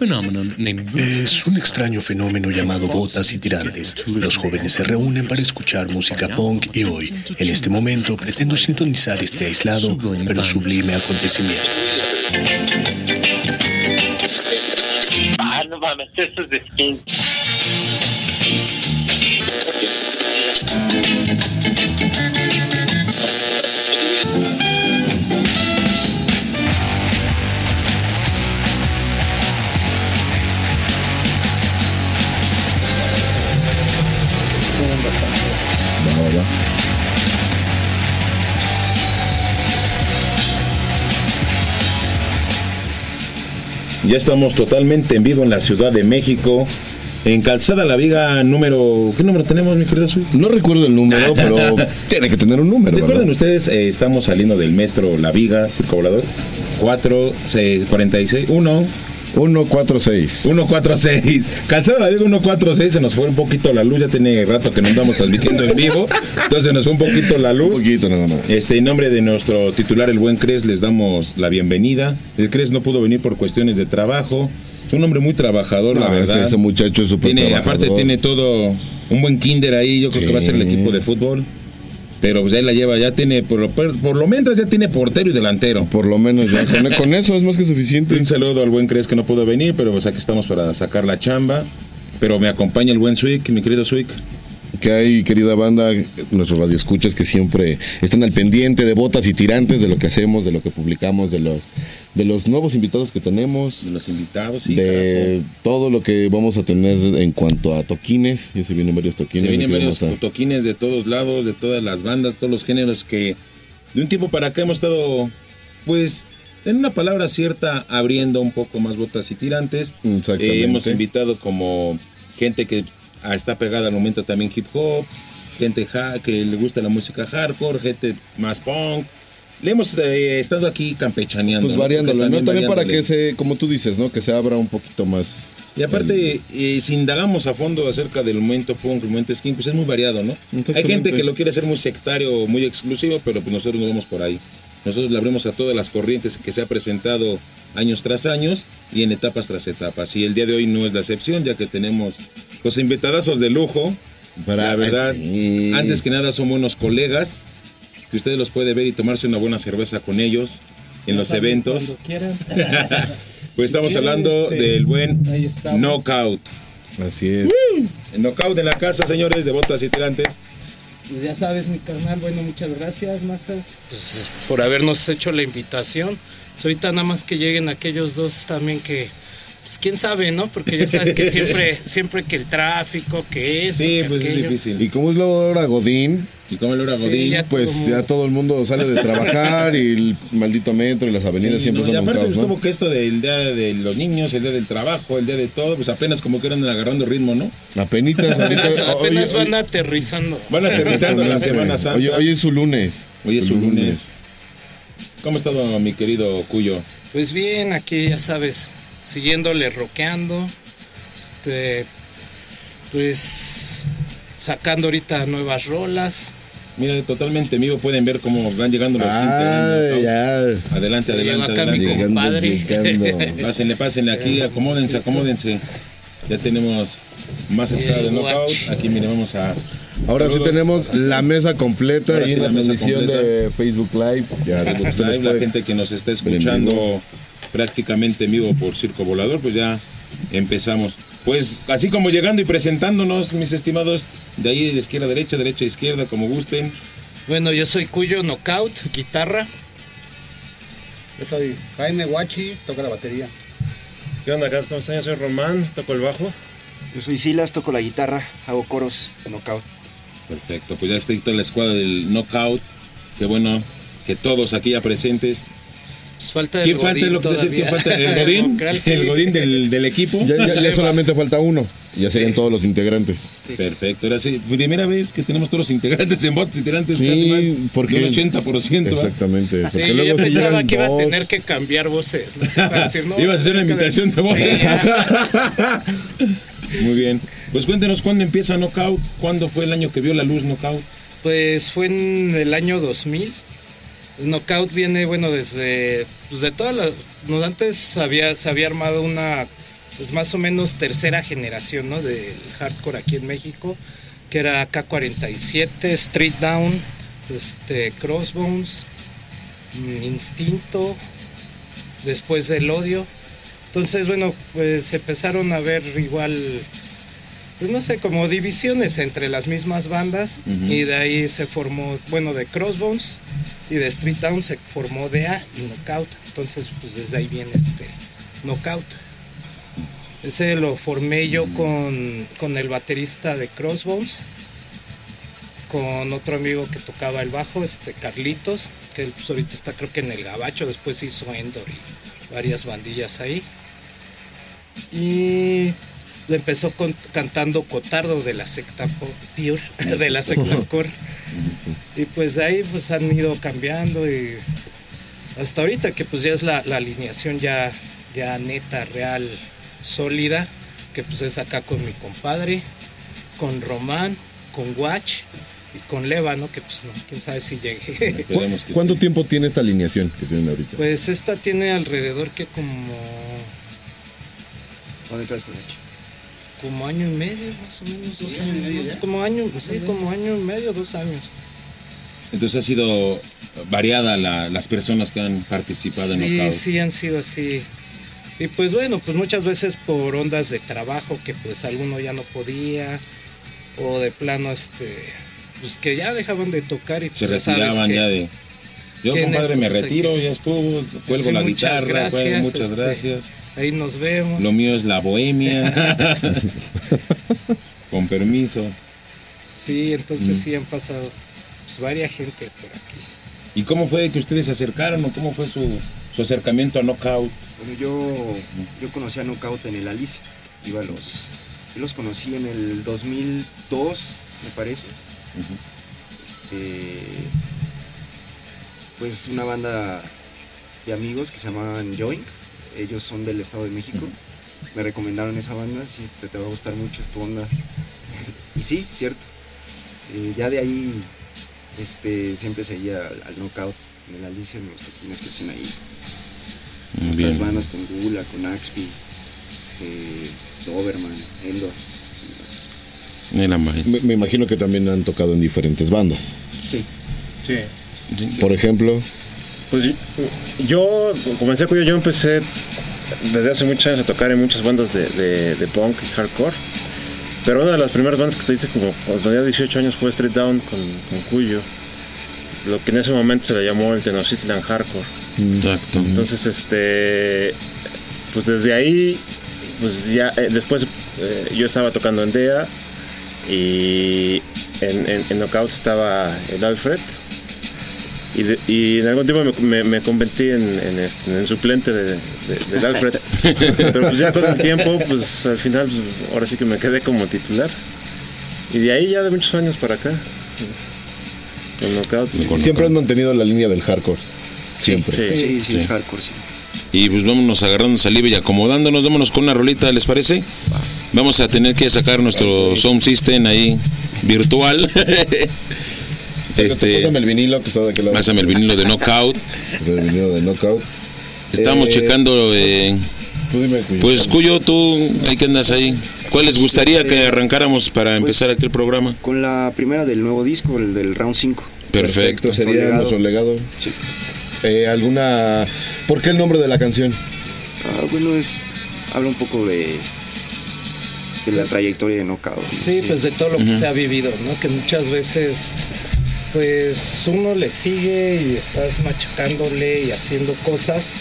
Es un extraño fenómeno llamado botas y tirantes. Los jóvenes se reúnen para escuchar música punk y hoy, en este momento, pretendo sintonizar este aislado pero sublime acontecimiento. Ah, no mames, eso es de skin. Ya estamos totalmente en vivo en la Ciudad de México. En Calzada La Viga, número. ¿Qué número tenemos, mi querido Sui? No recuerdo el número, pero tiene que tener un número. Recuerden ¿verdad? ustedes, eh, estamos saliendo del metro La Viga, circulador. 4, 6, 46, 1, 146. 146. Calzada La Viga 146, se nos fue un poquito la luz, ya tiene rato que no andamos transmitiendo en vivo, entonces se nos fue un poquito la Un luz. poquito nada más. Este, en nombre de nuestro titular, el buen Cres, les damos la bienvenida. El Cres no pudo venir por cuestiones de trabajo. Es un hombre muy trabajador, la No, verdad. ese, ese muchacho es súper aparte tiene todo un buen kinder ahí, yo creo que va a ser el Sí. equipo de fútbol. Pero pues ahí la lleva, ya tiene, por lo, por lo menos ya tiene portero y delantero. Por lo menos ya. Con, con eso es más que suficiente. Un saludo al buen Cres que no pudo venir, pero pues aquí estamos para sacar la chamba. Pero me acompaña el buen Swick, mi querido Swick. Que hay, querida banda, nuestros radioescuchas que siempre están al pendiente de botas y tirantes, de lo que hacemos, de lo que publicamos, de los, de los nuevos invitados que tenemos. De los invitados, sí, de todo lo que vamos a tener en cuanto a toquines. Ya se vienen varios toquines. Se vienen varios a- toquines de todos lados, de todas las bandas, todos los géneros que de un tiempo para acá hemos estado, pues, en una palabra cierta, abriendo un poco más botas y tirantes. Exactamente. Eh, hemos invitado como gente que está pegada al momento también hip hop, gente que le gusta la música hardcore, gente más punk. Le hemos eh, estado aquí campechaneando. Pues ¿no? variándolo, Porque ¿no? También para que se, como tú dices, ¿no? Que se abra un poquito más. Y aparte, eh, si indagamos a fondo acerca del momento punk, el momento skin, pues es muy variado, ¿no? Hay gente que lo quiere hacer muy sectario, muy exclusivo, pero pues nosotros no vamos por ahí. Nosotros le abrimos a todas las corrientes que se ha presentado años tras años y en etapas tras etapas. Y el día de hoy no es la excepción, ya que tenemos los invitadazos de lujo. Para- la verdad, sí. antes que nada son buenos colegas, que ustedes los puede ver y tomarse una buena cerveza con ellos en los eventos. Cuando quieran. Pues estamos hablando este, del buen. Knockout. Así es. El knockout en la casa, señores, de botas y tirantes. Pues ya sabes, mi carnal, bueno, muchas gracias, Masa, pues, por habernos hecho la invitación. Pues, ahorita nada más que lleguen aquellos dos también que, pues quién sabe, ¿no? Porque ya sabes que siempre, siempre que el tráfico, que esto, Sí, que pues es difícil. Y como es la hora Godín, Y como el hora Sí, Godín. ya pues como- ya todo el mundo sale de trabajar y el maldito metro y las avenidas Sí, siempre no, y son un aparte, caos, pues, ¿no? como que esto del día de los niños, el día del trabajo, el día de todo, pues apenas como que eran agarrando ritmo, ¿no? Apenitas, ahorita- Apenas, apenas oye, van aterrizando. Van aterrizando la. Semana Santa. Hoy, hoy es su lunes. Hoy es su Su lunes. ¿Cómo ha estado mi querido Cuyo? Pues bien, aquí ya sabes, siguiéndole rockeando, este, pues sacando ahorita nuevas rolas. Mira, totalmente en vivo pueden ver cómo van llegando los Ah, ya. Adelante, adelante, acá mi adelante. compadre. llegando. Pásenle, pásenle aquí, acomódense, acomódense. Ya tenemos más escala de knockout. Aquí mire, vamos a. Ahora sí tenemos la mesa completa Ahora y sí la la mesa completa. de Facebook Live. Ya, Facebook Live, la gente que nos está escuchando. Prácticamente en vivo por Circo Volador, pues ya empezamos. Pues así como llegando y presentándonos, mis estimados, de ahí de izquierda a derecha, derecha a izquierda, como gusten. Bueno, yo soy Cuyo Knockout, guitarra. Yo soy Jaime Guachi, toca la batería. ¿Qué onda, acá? ¿Cómo están? Yo soy Román, toco el bajo. Yo soy Silas, toco la guitarra, hago coros, knockout. Perfecto, pues ya está toda la escuadra del Knockout. Qué bueno que todos aquí ya presentes. Pues falta el ¿Quién falta? Godín Lo que decir, ¿Quién todavía. falta? ¿El Godín? vocal, sí. El Godín del, del equipo. Ya, ya- ya solamente falta uno. Ya serían todos los integrantes. Perfecto, ahora sí, primera vez que tenemos todos los integrantes en bots Sí, casi más porque- de un 80%. ¿va? Exactamente. Porque yo luego si pensaba que iba a tener que cambiar voces. ¿no? Así para decir, no, Ibas a hacer una que- imitación de voz. Muy bien. Pues cuéntenos cuándo empieza Knockout, cuándo fue el año que vio la luz Knockout. Pues fue en el año 2000. El Knockout viene, bueno, desde pues de todas las... no, Antes había, se había armado una pues más o menos tercera generación, ¿no? Del hardcore aquí en México, que era K47, Street Down, este, Crossbones, mm, Instinto, después del odio. Entonces, bueno, pues empezaron a ver igual, pues no sé, como divisiones entre las mismas bandas y de ahí se formó, bueno, de Crossbones y de Street Down se formó DA y Knockout. Entonces, pues desde ahí viene este Knockout. Ese lo formé yo con, con el baterista de Crossbones, con otro amigo que tocaba el bajo, este Carlitos, que pues, ahorita está creo que en el Gabacho, después hizo Endor y varias bandillas ahí. Y empezó con- cantando Cotardo de la secta Pure, de la secta Core. Y pues de ahí pues han ido cambiando y hasta ahorita que pues ya es la, la alineación ya, ya neta, real, sólida, que pues es acá con mi compadre, con Román, con Watch y con Leva, ¿no? Que pues no, quién sabe si llegue. ¿Cuánto sí. tiempo tiene esta alineación que tienen ahorita? pues esta tiene alrededor que como, ¿Dónde entraste, Nachi? Como año y medio, más o menos, dos Sí, año y años. medio. Como año, sí, como año y medio, dos años. Entonces ha sido variada la- las personas que han participado en Sí, Knockout. sí han sido así. Y pues bueno, pues muchas veces por ondas de trabajo que pues alguno ya no podía o de plano este pues que ya dejaban de tocar y pues, Se ya sabes retiraban que- ya de... Yo, compadre, me retiro, que- ya estuvo, cuelgo Sí, la muchas guitarra, gracias, muchas este, gracias. Ahí nos vemos. Lo mío es la bohemia. Con permiso. Sí, entonces Mm. sí han pasado pues varias gente por aquí. ¿Y cómo fue que ustedes se acercaron o cómo fue su, su acercamiento a Knockout? Bueno, yo, yo conocí a Knockout en el Alice. Iba a los, yo los conocí en el 2002, me parece. Este, pues una banda de amigos que se llamaban Join. Ellos son del Estado de México. Me recomendaron esa banda, sí, te, te va a gustar mucho, es tu onda. y sí, cierto. Sí, ya de ahí este, siempre seguía al, al Knockout en el Alice, en los toquines que hacen ahí bien. bandas con Gula, con Axpi, este, Doberman, Endor. La. Me, me imagino que también han tocado en diferentes bandas. Sí. Sí. Por ejemplo, Pues yo comencé cuando yo empecé desde hace muchos años a tocar en muchas bandas de, de- de punk y hardcore. Pero una de las primeras bandas que te hice como cuando tenía 18 años fue Street Down con, con Cuyo. Lo que en ese momento se le llamó el Tenochtitlan Hardcore. Exacto. Entonces, este, pues desde ahí, pues ya eh, después eh, yo estaba tocando en DEA y en, en, en Knockout estaba el Alfred. Y, de- y en algún tiempo me, me, me convertí en, en, este, en suplente de, Alfred. Pero pues ya con el tiempo, pues al final, pues, ahora sí que me quedé como titular. Y de ahí ya de muchos años para acá. Con Knockout. Con siempre han mantenido la línea del hardcore. Siempre. Sí. Sí, sí, sí. es hardcore, sí. Y pues vámonos agarrando saliva y acomodándonos, vámonos con una rolita, ¿les parece? Vamos a tener que sacar nuestro sound system ahí virtual. este, Pásame el vinilo que está de aquel lado. pásame el vinilo de Knockout. Pásame el vinilo de Knockout. Estamos Eh, checando, eh, Tú dime, Cuyo. pues Cuyo, tú, ahí que andas ahí. ¿Cuál les gustaría que arrancáramos para empezar aquí el programa? Con la primera del nuevo disco, el del Round 5. Perfecto. sería Nuestro legado. nuestro legado. Sí. Eh, ¿Alguna. ¿Por qué el nombre de la canción? Ah, bueno, es, habla un poco de, de la trayectoria de Knockout. ¿no? Sí, pues de todo lo que se ha vivido, ¿no? Que muchas veces, pues uno le sigue y estás machacándole y haciendo cosas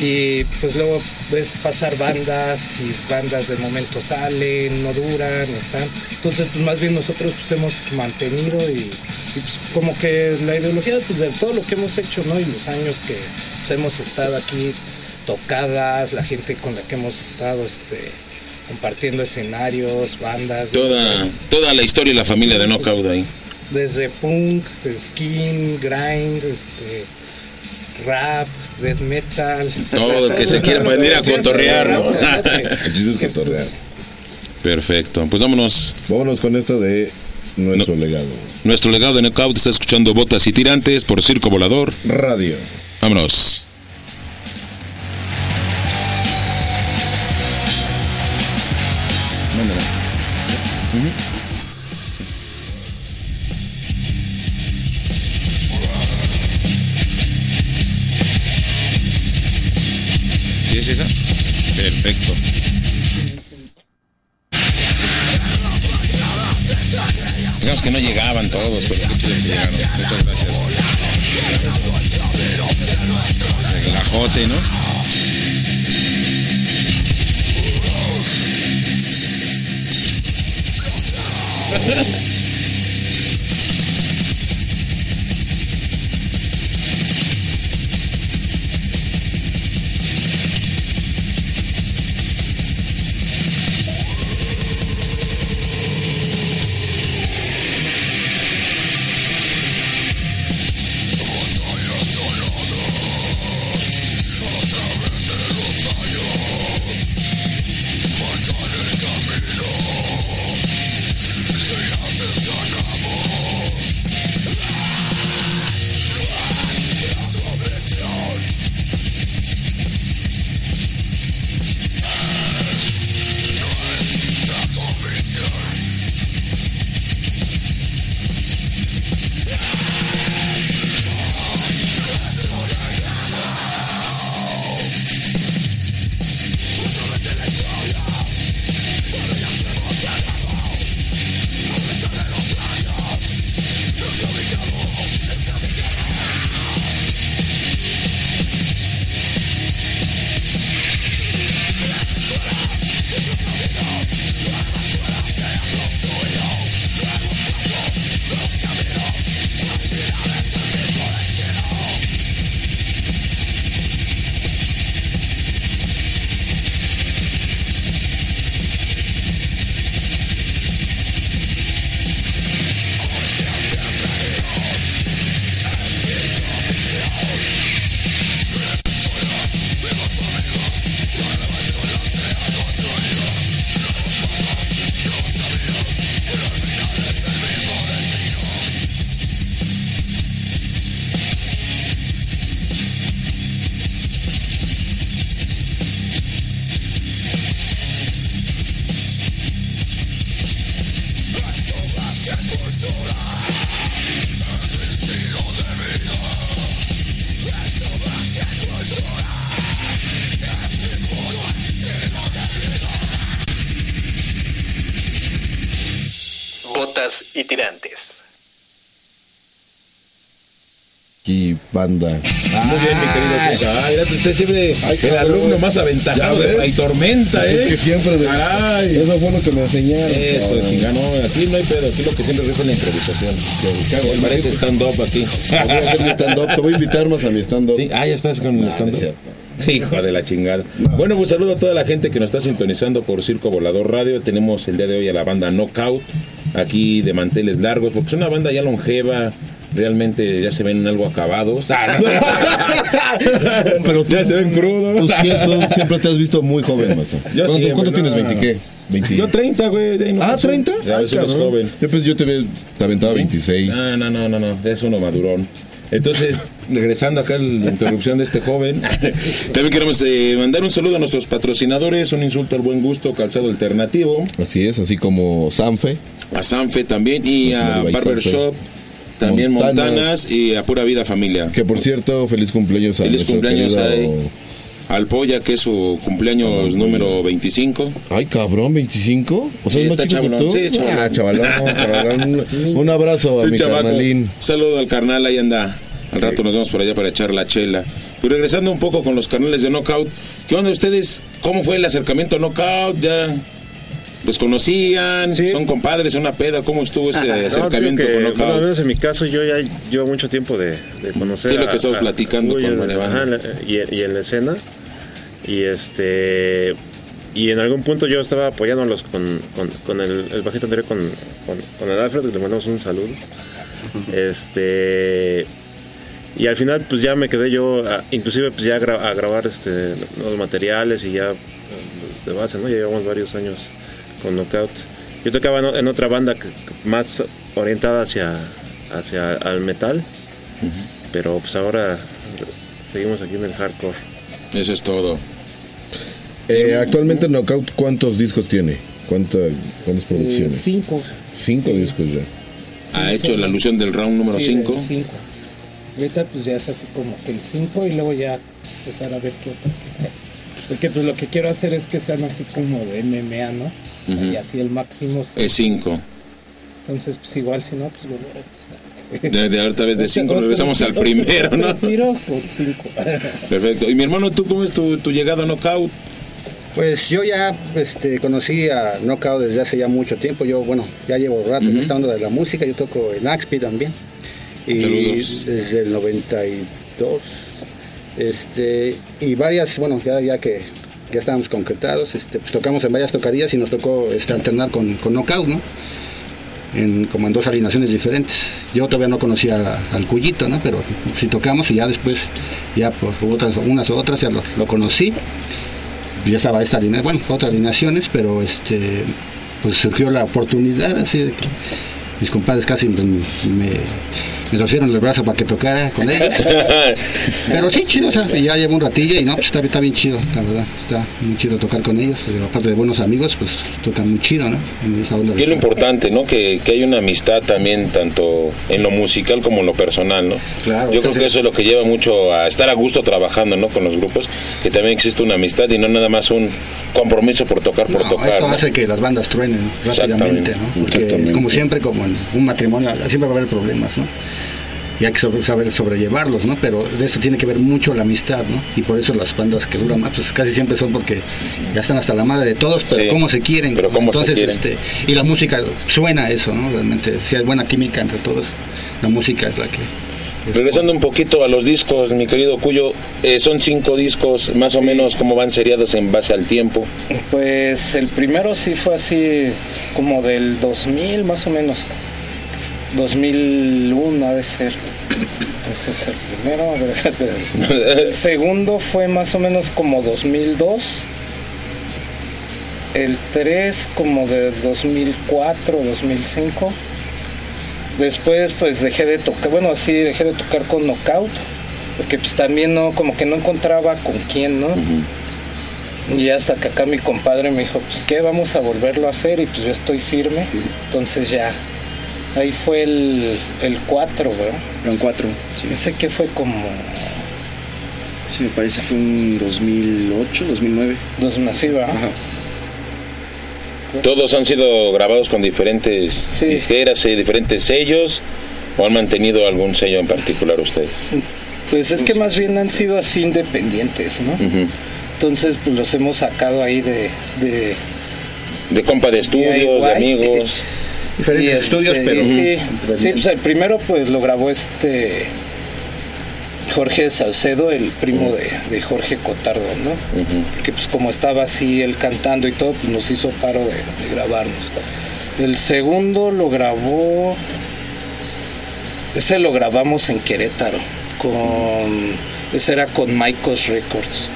y pues luego ves pasar bandas y bandas de momento salen, no duran, están. Entonces, pues más bien nosotros pues hemos mantenido y, y, pues como que la ideología pues de todo lo que hemos hecho, ¿no? Y los años que pues, hemos estado aquí tocadas, la gente con la que hemos estado, este compartiendo escenarios, bandas. Toda, toda la historia y la familia de Knockout ahí. Desde punk, skin, grind, este rap, death metal. Todo el que se quiera venir a cotorrear, ¿no? El chiste es cotorrear. Perfecto. Pues vámonos. Vámonos con esta de nuestro legado. Nuestro legado de Knockout está escuchando Botas y Tirantes por Circo Volador. Radio. Vámonos. mándala. ¿Sí es esa? Perfecto. Digamos que no llegaban todos, pero llegaron. Muchas gracias. Relajote, ¿no? Y tirantes. Y banda. Muy bien, mi querido. Ay, mira, usted siempre Ay, el alumno más aventajado de tormenta, Es ¿eh? que siempre de- Caray. Eso fue lo que me enseñaron. Eso, cabrón. Aquí no hay pedo. Aquí lo que siempre rifa es la improvisación. cabrón. Parece stand-up aquí. Voy a hacer mi stand-up. Te voy a invitar más a mi stand-up. Sí, ah, ya estás con el No, stand no es cierto. Sí, hijo de la chingada. Bueno, pues saludo a toda la gente que nos está sintonizando por Circo Volador Radio. Tenemos el día de hoy a la banda Knockout, aquí de manteles largos, porque es una banda ya longeva. Realmente ya se ven algo acabados. Pero tú, ya se ven crudos. tú siempre, siempre te has visto muy joven, Maza. Yo ¿Cuánto- ¿Cuántos no. tienes? ¿20 qué? 20. Yo 30, güey. no Ah, pasó. 30. Ya Ay, ves, uno es cabrón. joven. Yo pues yo te, te aventaba 26. No, no, no, no, no, es uno madurón. Entonces, regresando acá a la interrupción de este joven, también queremos eh, mandar un saludo a nuestros patrocinadores, un insulto al buen gusto, Calzado Alternativo, Así es, así como Sanfe. a Sanfe también y a Levi Barber Sanfe. Shop, también Montanas. Montanas. y a Pura Vida Familia. Que por cierto, feliz cumpleaños a Feliz cumpleaños querido- Al Polla, que es su cumpleaños número 25. Ay, cabrón, 25. O sea, Sí, es más que tú. sí, chavalón. Ah, chavalón, chavalón. Un abrazo a Sí, mi chamaco. carnalín. Un saludo al carnal, ahí anda. Al rato nos vemos por allá para echar la chela. Y regresando un poco con los carnales de Knockout, ¿qué onda ustedes? ¿Cómo fue el acercamiento a Knockout? ¿Ya los conocían? Sí. ¿Son compadres? ¿Una peda? ¿Cómo estuvo ese digo acercamiento que, con bueno, al Knockout? menos en mi caso yo ya llevo mucho tiempo de, de conocer Sí, lo que estamos platicando Uy, con ajá, la- y, y en la escena y este y en algún punto yo estaba apoyándolos con, con, con el, el bajista anterior con, con, con el Alfred que le mandamos un saludo este y al final pues ya me quedé yo a- inclusive pues ya gra- a grabar este los materiales y ya pues, de base no ya llevamos varios años con Knockout yo tocaba en, otra banda que- más orientada hacia hacia al metal pero pues ahora seguimos aquí en el hardcore Eso es todo. Eh, actualmente Knockout, ¿cuántos discos tiene? ¿Cuánta, ¿Cuántas producciones? Eh, cinco. Cinco Sí. discos ya. Sí, ha hecho la alusión del round número sí, 5. del cinco. Ahorita pues ya es así como que el 5 y luego ya empezar a ver qué otro. Porque pues lo que quiero hacer es que sean así como de MMA, ¿no? O sea. Y así el máximo. Es 5. Entonces pues igual si no, pues volver a empezar. De, de otra vez de 5 Otro- regresamos al primero, ¿no? tiro por 5. Perfecto. Y mi hermano, ¿tú cómo es tu, tu llegada a Knockout? Pues yo ya este, conocí a Knockout desde hace ya mucho tiempo. Yo, bueno, ya llevo rato en esta onda de la música. Yo toco en Axpi también. Y Saludos. desde el 92. Este, y varias, bueno, ya, ya que ya estábamos concretados, este, pues tocamos en varias tocadillas y nos tocó este, alternar con, con Knockout, ¿no? En, como en dos alineaciones diferentes. Yo todavía no conocía al Cuyito, ¿no? Pero sí tocamos y ya después, ya por otras, unas u otras ya lo, lo conocí ya estaba esta línea, bueno, otras alineaciones, pero este, pues surgió la oportunidad así de que mis compadres casi me, me, me torcieron el brazo para que tocara con ellos. Pero sí, chido, o sea, ya llevo un ratillo y no, pues está, está bien chido, la verdad, está muy chido tocar con ellos, aparte de buenos amigos, pues tocan muy chido, ¿no? Y es lo importante, ¿no? Que, que hay una amistad también, tanto en lo musical como en lo personal, ¿no? Claro, Yo creo que eso es lo que lleva mucho a estar a gusto trabajando, ¿no? Con los grupos, que también existe una amistad y no nada más un compromiso por tocar, por No, tocar. eso ¿no? hace que las bandas truenen rápidamente, ¿no? Porque como siempre, como en un matrimonio, siempre va a haber problemas, ¿no? Y hay que saber sobrellevarlos, ¿no? Pero de eso tiene que ver mucho la amistad, ¿no? Y por eso las bandas que duran más, pues casi siempre son porque ya están hasta la madre de todos, pero Sí, cómo se quieren. Entonces, quieren. este, y la música suena a eso, ¿no? Realmente, si hay buena química entre todos, la música es la que... Regresando un poquito a los discos, mi querido Cuyo, eh, son cinco discos, más o menos, ¿cómo van seriados en base al tiempo? Pues el primero sí fue así como del 2000 más o menos. 2001 ha de ser. Ese es el primero. El segundo fue más o menos como 2002. El 3 como de 2004, 2005. Después pues dejé de tocar, bueno sí, dejé de tocar con Knockout. Porque pues también no, como que no encontraba con quién, ¿no? Y hasta que acá mi compadre me dijo, pues qué, vamos a volverlo a hacer y pues yo estoy firme. Entonces ya, ahí fue el, el 4, ¿verdad? Eran cuatro. Sí, Ese que fue como sí, me parece fue un 2008, 2009. dos ¿verdad? Ajá. ¿Todos han sido grabados con diferentes Sí. disqueras y diferentes sellos? ¿O han mantenido algún sello en particular ustedes? Pues es que más bien han sido así independientes, ¿no? Entonces pues los hemos sacado ahí de... de De compa de estudios, de amigos. Diferentes y este, estudios, pero... y sí, sí, pues el primero pues lo grabó este Jorge Salcedo, el primo de, de Jorge Cotardo, ¿no? Porque pues como estaba así él cantando y todo, pues nos hizo paro de, de grabarnos. El segundo lo grabó, ese lo grabamos en Querétaro, con, ese era con Maicos Records.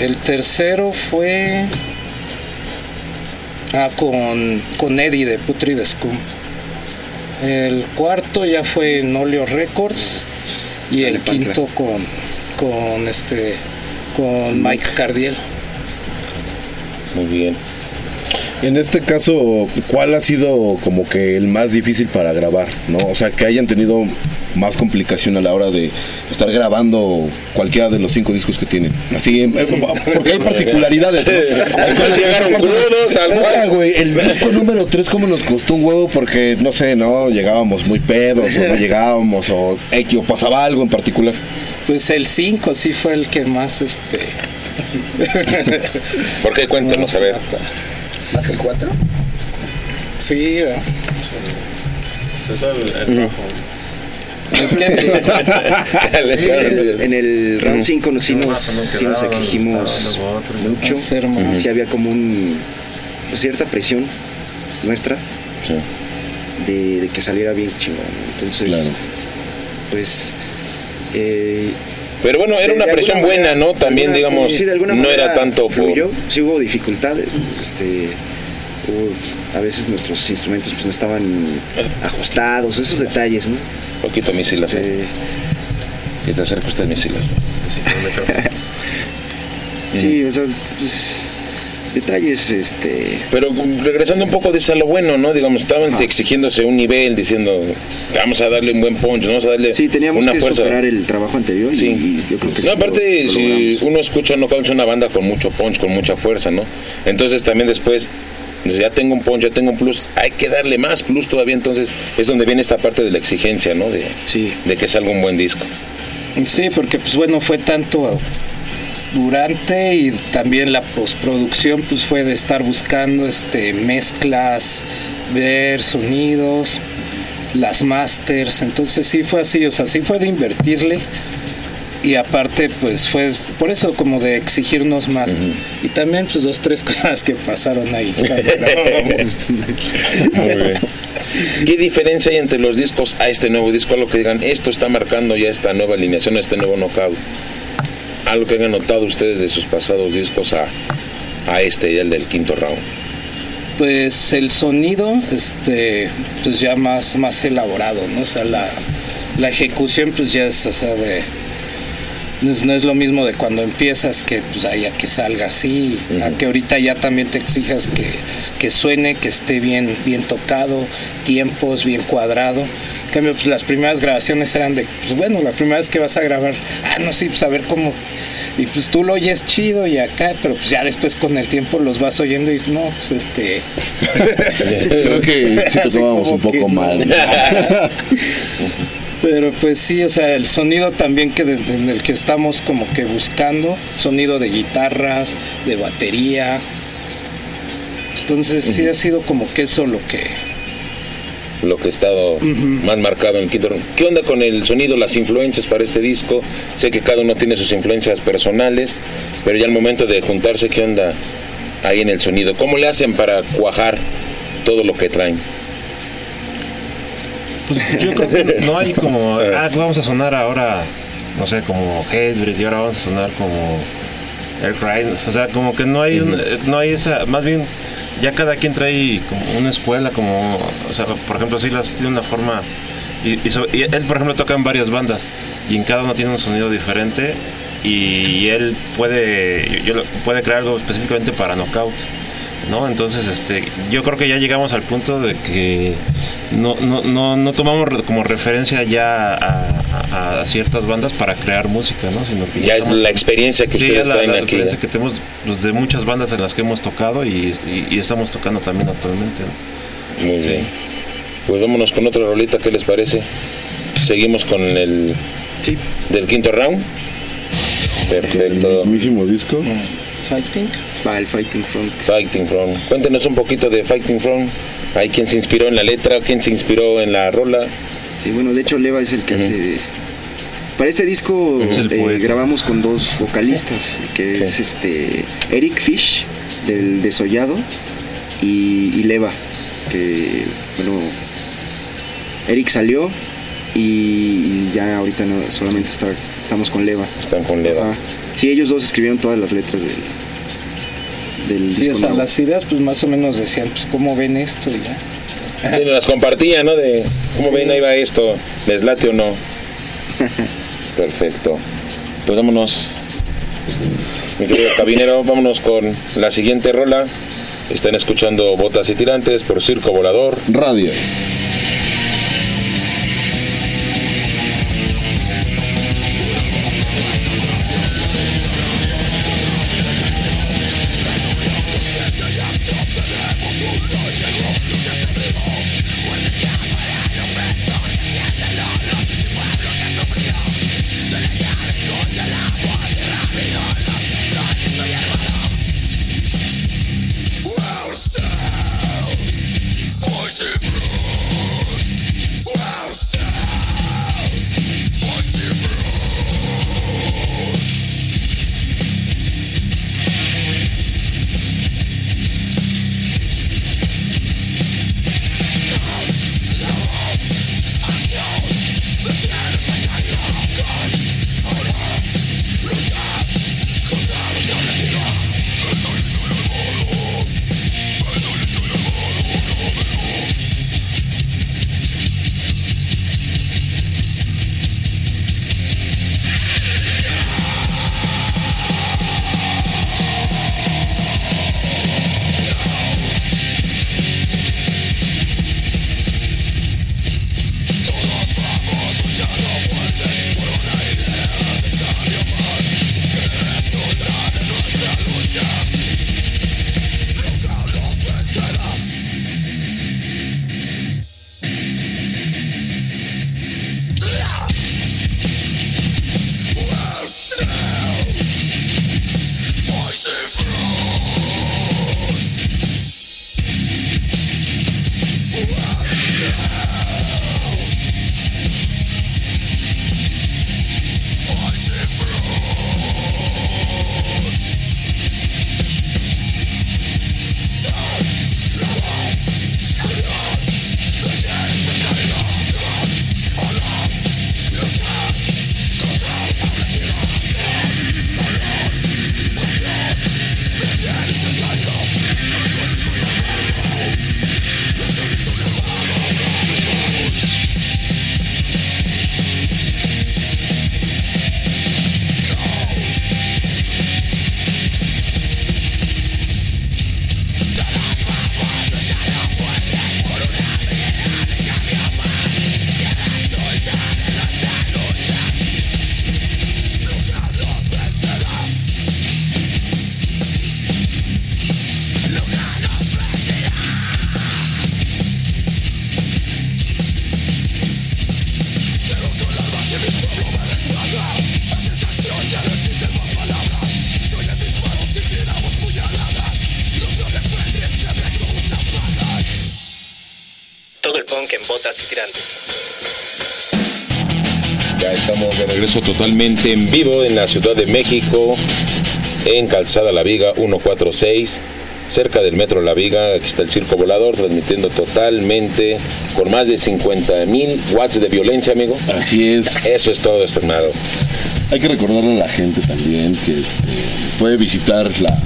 El tercero fue ah, con, con Eddie de Putrid Scum. El cuarto ya fue en Oleo Records y el quinto con, con este con Mike Cardiel. Muy bien. En este caso, ¿cuál ha sido como que el más difícil para grabar? ¿No? O sea, que hayan tenido más complicación a la hora de estar grabando cualquiera de los cinco discos que tienen. Así, eh, porque hay particularidades. ¿no? El disco número 3 como nos costó un huevo porque, no sé, ¿no? Llegábamos muy pedos o no llegábamos o, X, o pasaba algo en particular. Pues el 5 sí fue el que más este ¿Por qué? Cuéntanos, a ver. ¿Más que el 4? Sí, ¿verdad? es que Les En el round 5 sí nos, sí nos exigimos mucho. Sí había como un, pues, cierta presión nuestra Sí. de, de que saliera bien chingón. Entonces, Claro. pues... eh, Pero bueno, era una presión buena, manera- ¿no? También, alguna- digamos, sí, de alguna no era tanto por... fluyó, sí hubo dificultades, este, hubo- a veces nuestros instrumentos pues, no estaban ajustados, esos detalles, ¿no? Poquito misilas, ¿eh? Este, Que está cerca usted misilas. Sí, o sea, pues, detalles, este... Pero regresando un poco de a lo bueno, ¿no? Digamos, estaban exigiéndose un nivel, diciendo, vamos a darle un buen punch, vamos a darle Sí, teníamos una que fuerza. superar el trabajo anterior Sí. y yo creo que No, aparte, lo si uno escucha Knockout es una banda con mucho punch, con mucha fuerza, ¿no? Entonces también después, ya tengo un punch, ya tengo un plus, hay que darle más plus todavía, entonces es donde viene esta parte de la exigencia, ¿no? De, Sí. de que salga un buen disco. Sí, porque pues bueno, fue tanto durante y también la postproducción pues fue de estar buscando este mezclas, ver sonidos, las masters, entonces sí fue así, o sea, sí fue de invertirle y aparte pues fue por eso como de exigirnos más y también pues dos tres cosas que pasaron ahí. Muy bien. ¿Qué diferencia hay entre los discos a este nuevo disco? Algo que digan, esto está marcando ya esta nueva alineación, este nuevo knockout. Algo que hayan notado ustedes de sus pasados discos a, a este, ya el del quinto round. pues el sonido este pues ya más más elaborado no o sea la, la ejecución pues ya es o sea de no es, no es lo mismo de cuando empiezas que pues ahí a que salga así a que ahorita ya también te exijas que, que suene que esté bien bien tocado tiempos bien cuadrado. En cambio pues las primeras grabaciones eran de pues bueno la primera vez que vas a grabar ah no sí pues a ver cómo. Y pues tú lo oyes chido y acá pero pues ya después con el tiempo los vas oyendo y no pues este. Creo que sí como un poco que mal. Pero pues sí, o sea, el sonido también que de- en el que estamos como que buscando, sonido de guitarras, de batería. Entonces sí ha sido como que eso lo que... Lo que ha estado más marcado en el quinto. ¿Qué onda con el sonido, las influencias para este disco? Sé que cada uno tiene sus influencias personales, pero ya al momento de juntarse, ¿qué onda ahí en el sonido? ¿Cómo le hacen para cuajar todo lo que traen? Yo creo que no hay como, ah, vamos a sonar ahora, no sé, como Hatebreed y ahora vamos a sonar como Air Cry. O sea, como que no hay, un- no hay esa, más bien ya cada quien trae como una escuela, como, o sea, por ejemplo, Silas tiene una forma, y, y so- y él, por ejemplo, toca en varias bandas y en cada uno tiene un sonido diferente y él puede, yo, puede crear algo específicamente para Knockout. ¿No? Entonces, este, yo creo que ya llegamos al punto de que no, no, no, no tomamos como referencia ya a, a- a ciertas bandas para crear música, ¿no? Sino que Ya es estamos- la experiencia que Sí, ustedes la, traen la aquí. experiencia que tenemos pues, de muchas bandas en las que hemos tocado y, y- y estamos tocando también actualmente. ¿no? Muy bien. Pues vámonos con otra rolita, ¿qué les parece? Seguimos con el Sí. del quinto round. El Perfecto. mismísimo disco. Fighting. Va el Fighting Front. Fighting Front. Cuéntenos un poquito de Fighting Front. ¿Hay quien se inspiró en la letra? ¿Quién se inspiró en la rola? Sí, bueno, de hecho Leva es el que hace... Para este disco Es eh, grabamos con dos vocalistas, que Sí. es este Eric Fish, del Desollado, y, y Leva, que, bueno, Eric salió y ya ahorita no, solamente está, estamos con Leva. Están con Leva. Ajá. Sí, ellos dos escribieron todas las letras del, del Sí, disco o sea, nuevo. las ideas pues más o menos decían, pues cómo ven esto y ya. Sí, nos las compartía, ¿no? De cómo Sí. ven, ahí va esto. ¿Les late o no? Perfecto. Pues vámonos. Mi querido cabinero, vámonos con la siguiente rola. Están escuchando Botas y Tirantes por Circo Volador. Radio. Punk en botas y tirantes. Ya estamos de regreso totalmente en vivo en la Ciudad de México, en Calzada La Viga 146, cerca del Metro La Viga. Aquí está el Circo Volador transmitiendo totalmente con más de 50 mil watts de violencia, amigo. Así es. Eso es todo, estimado. Hay que recordarle a la gente también que este, puede visitar la,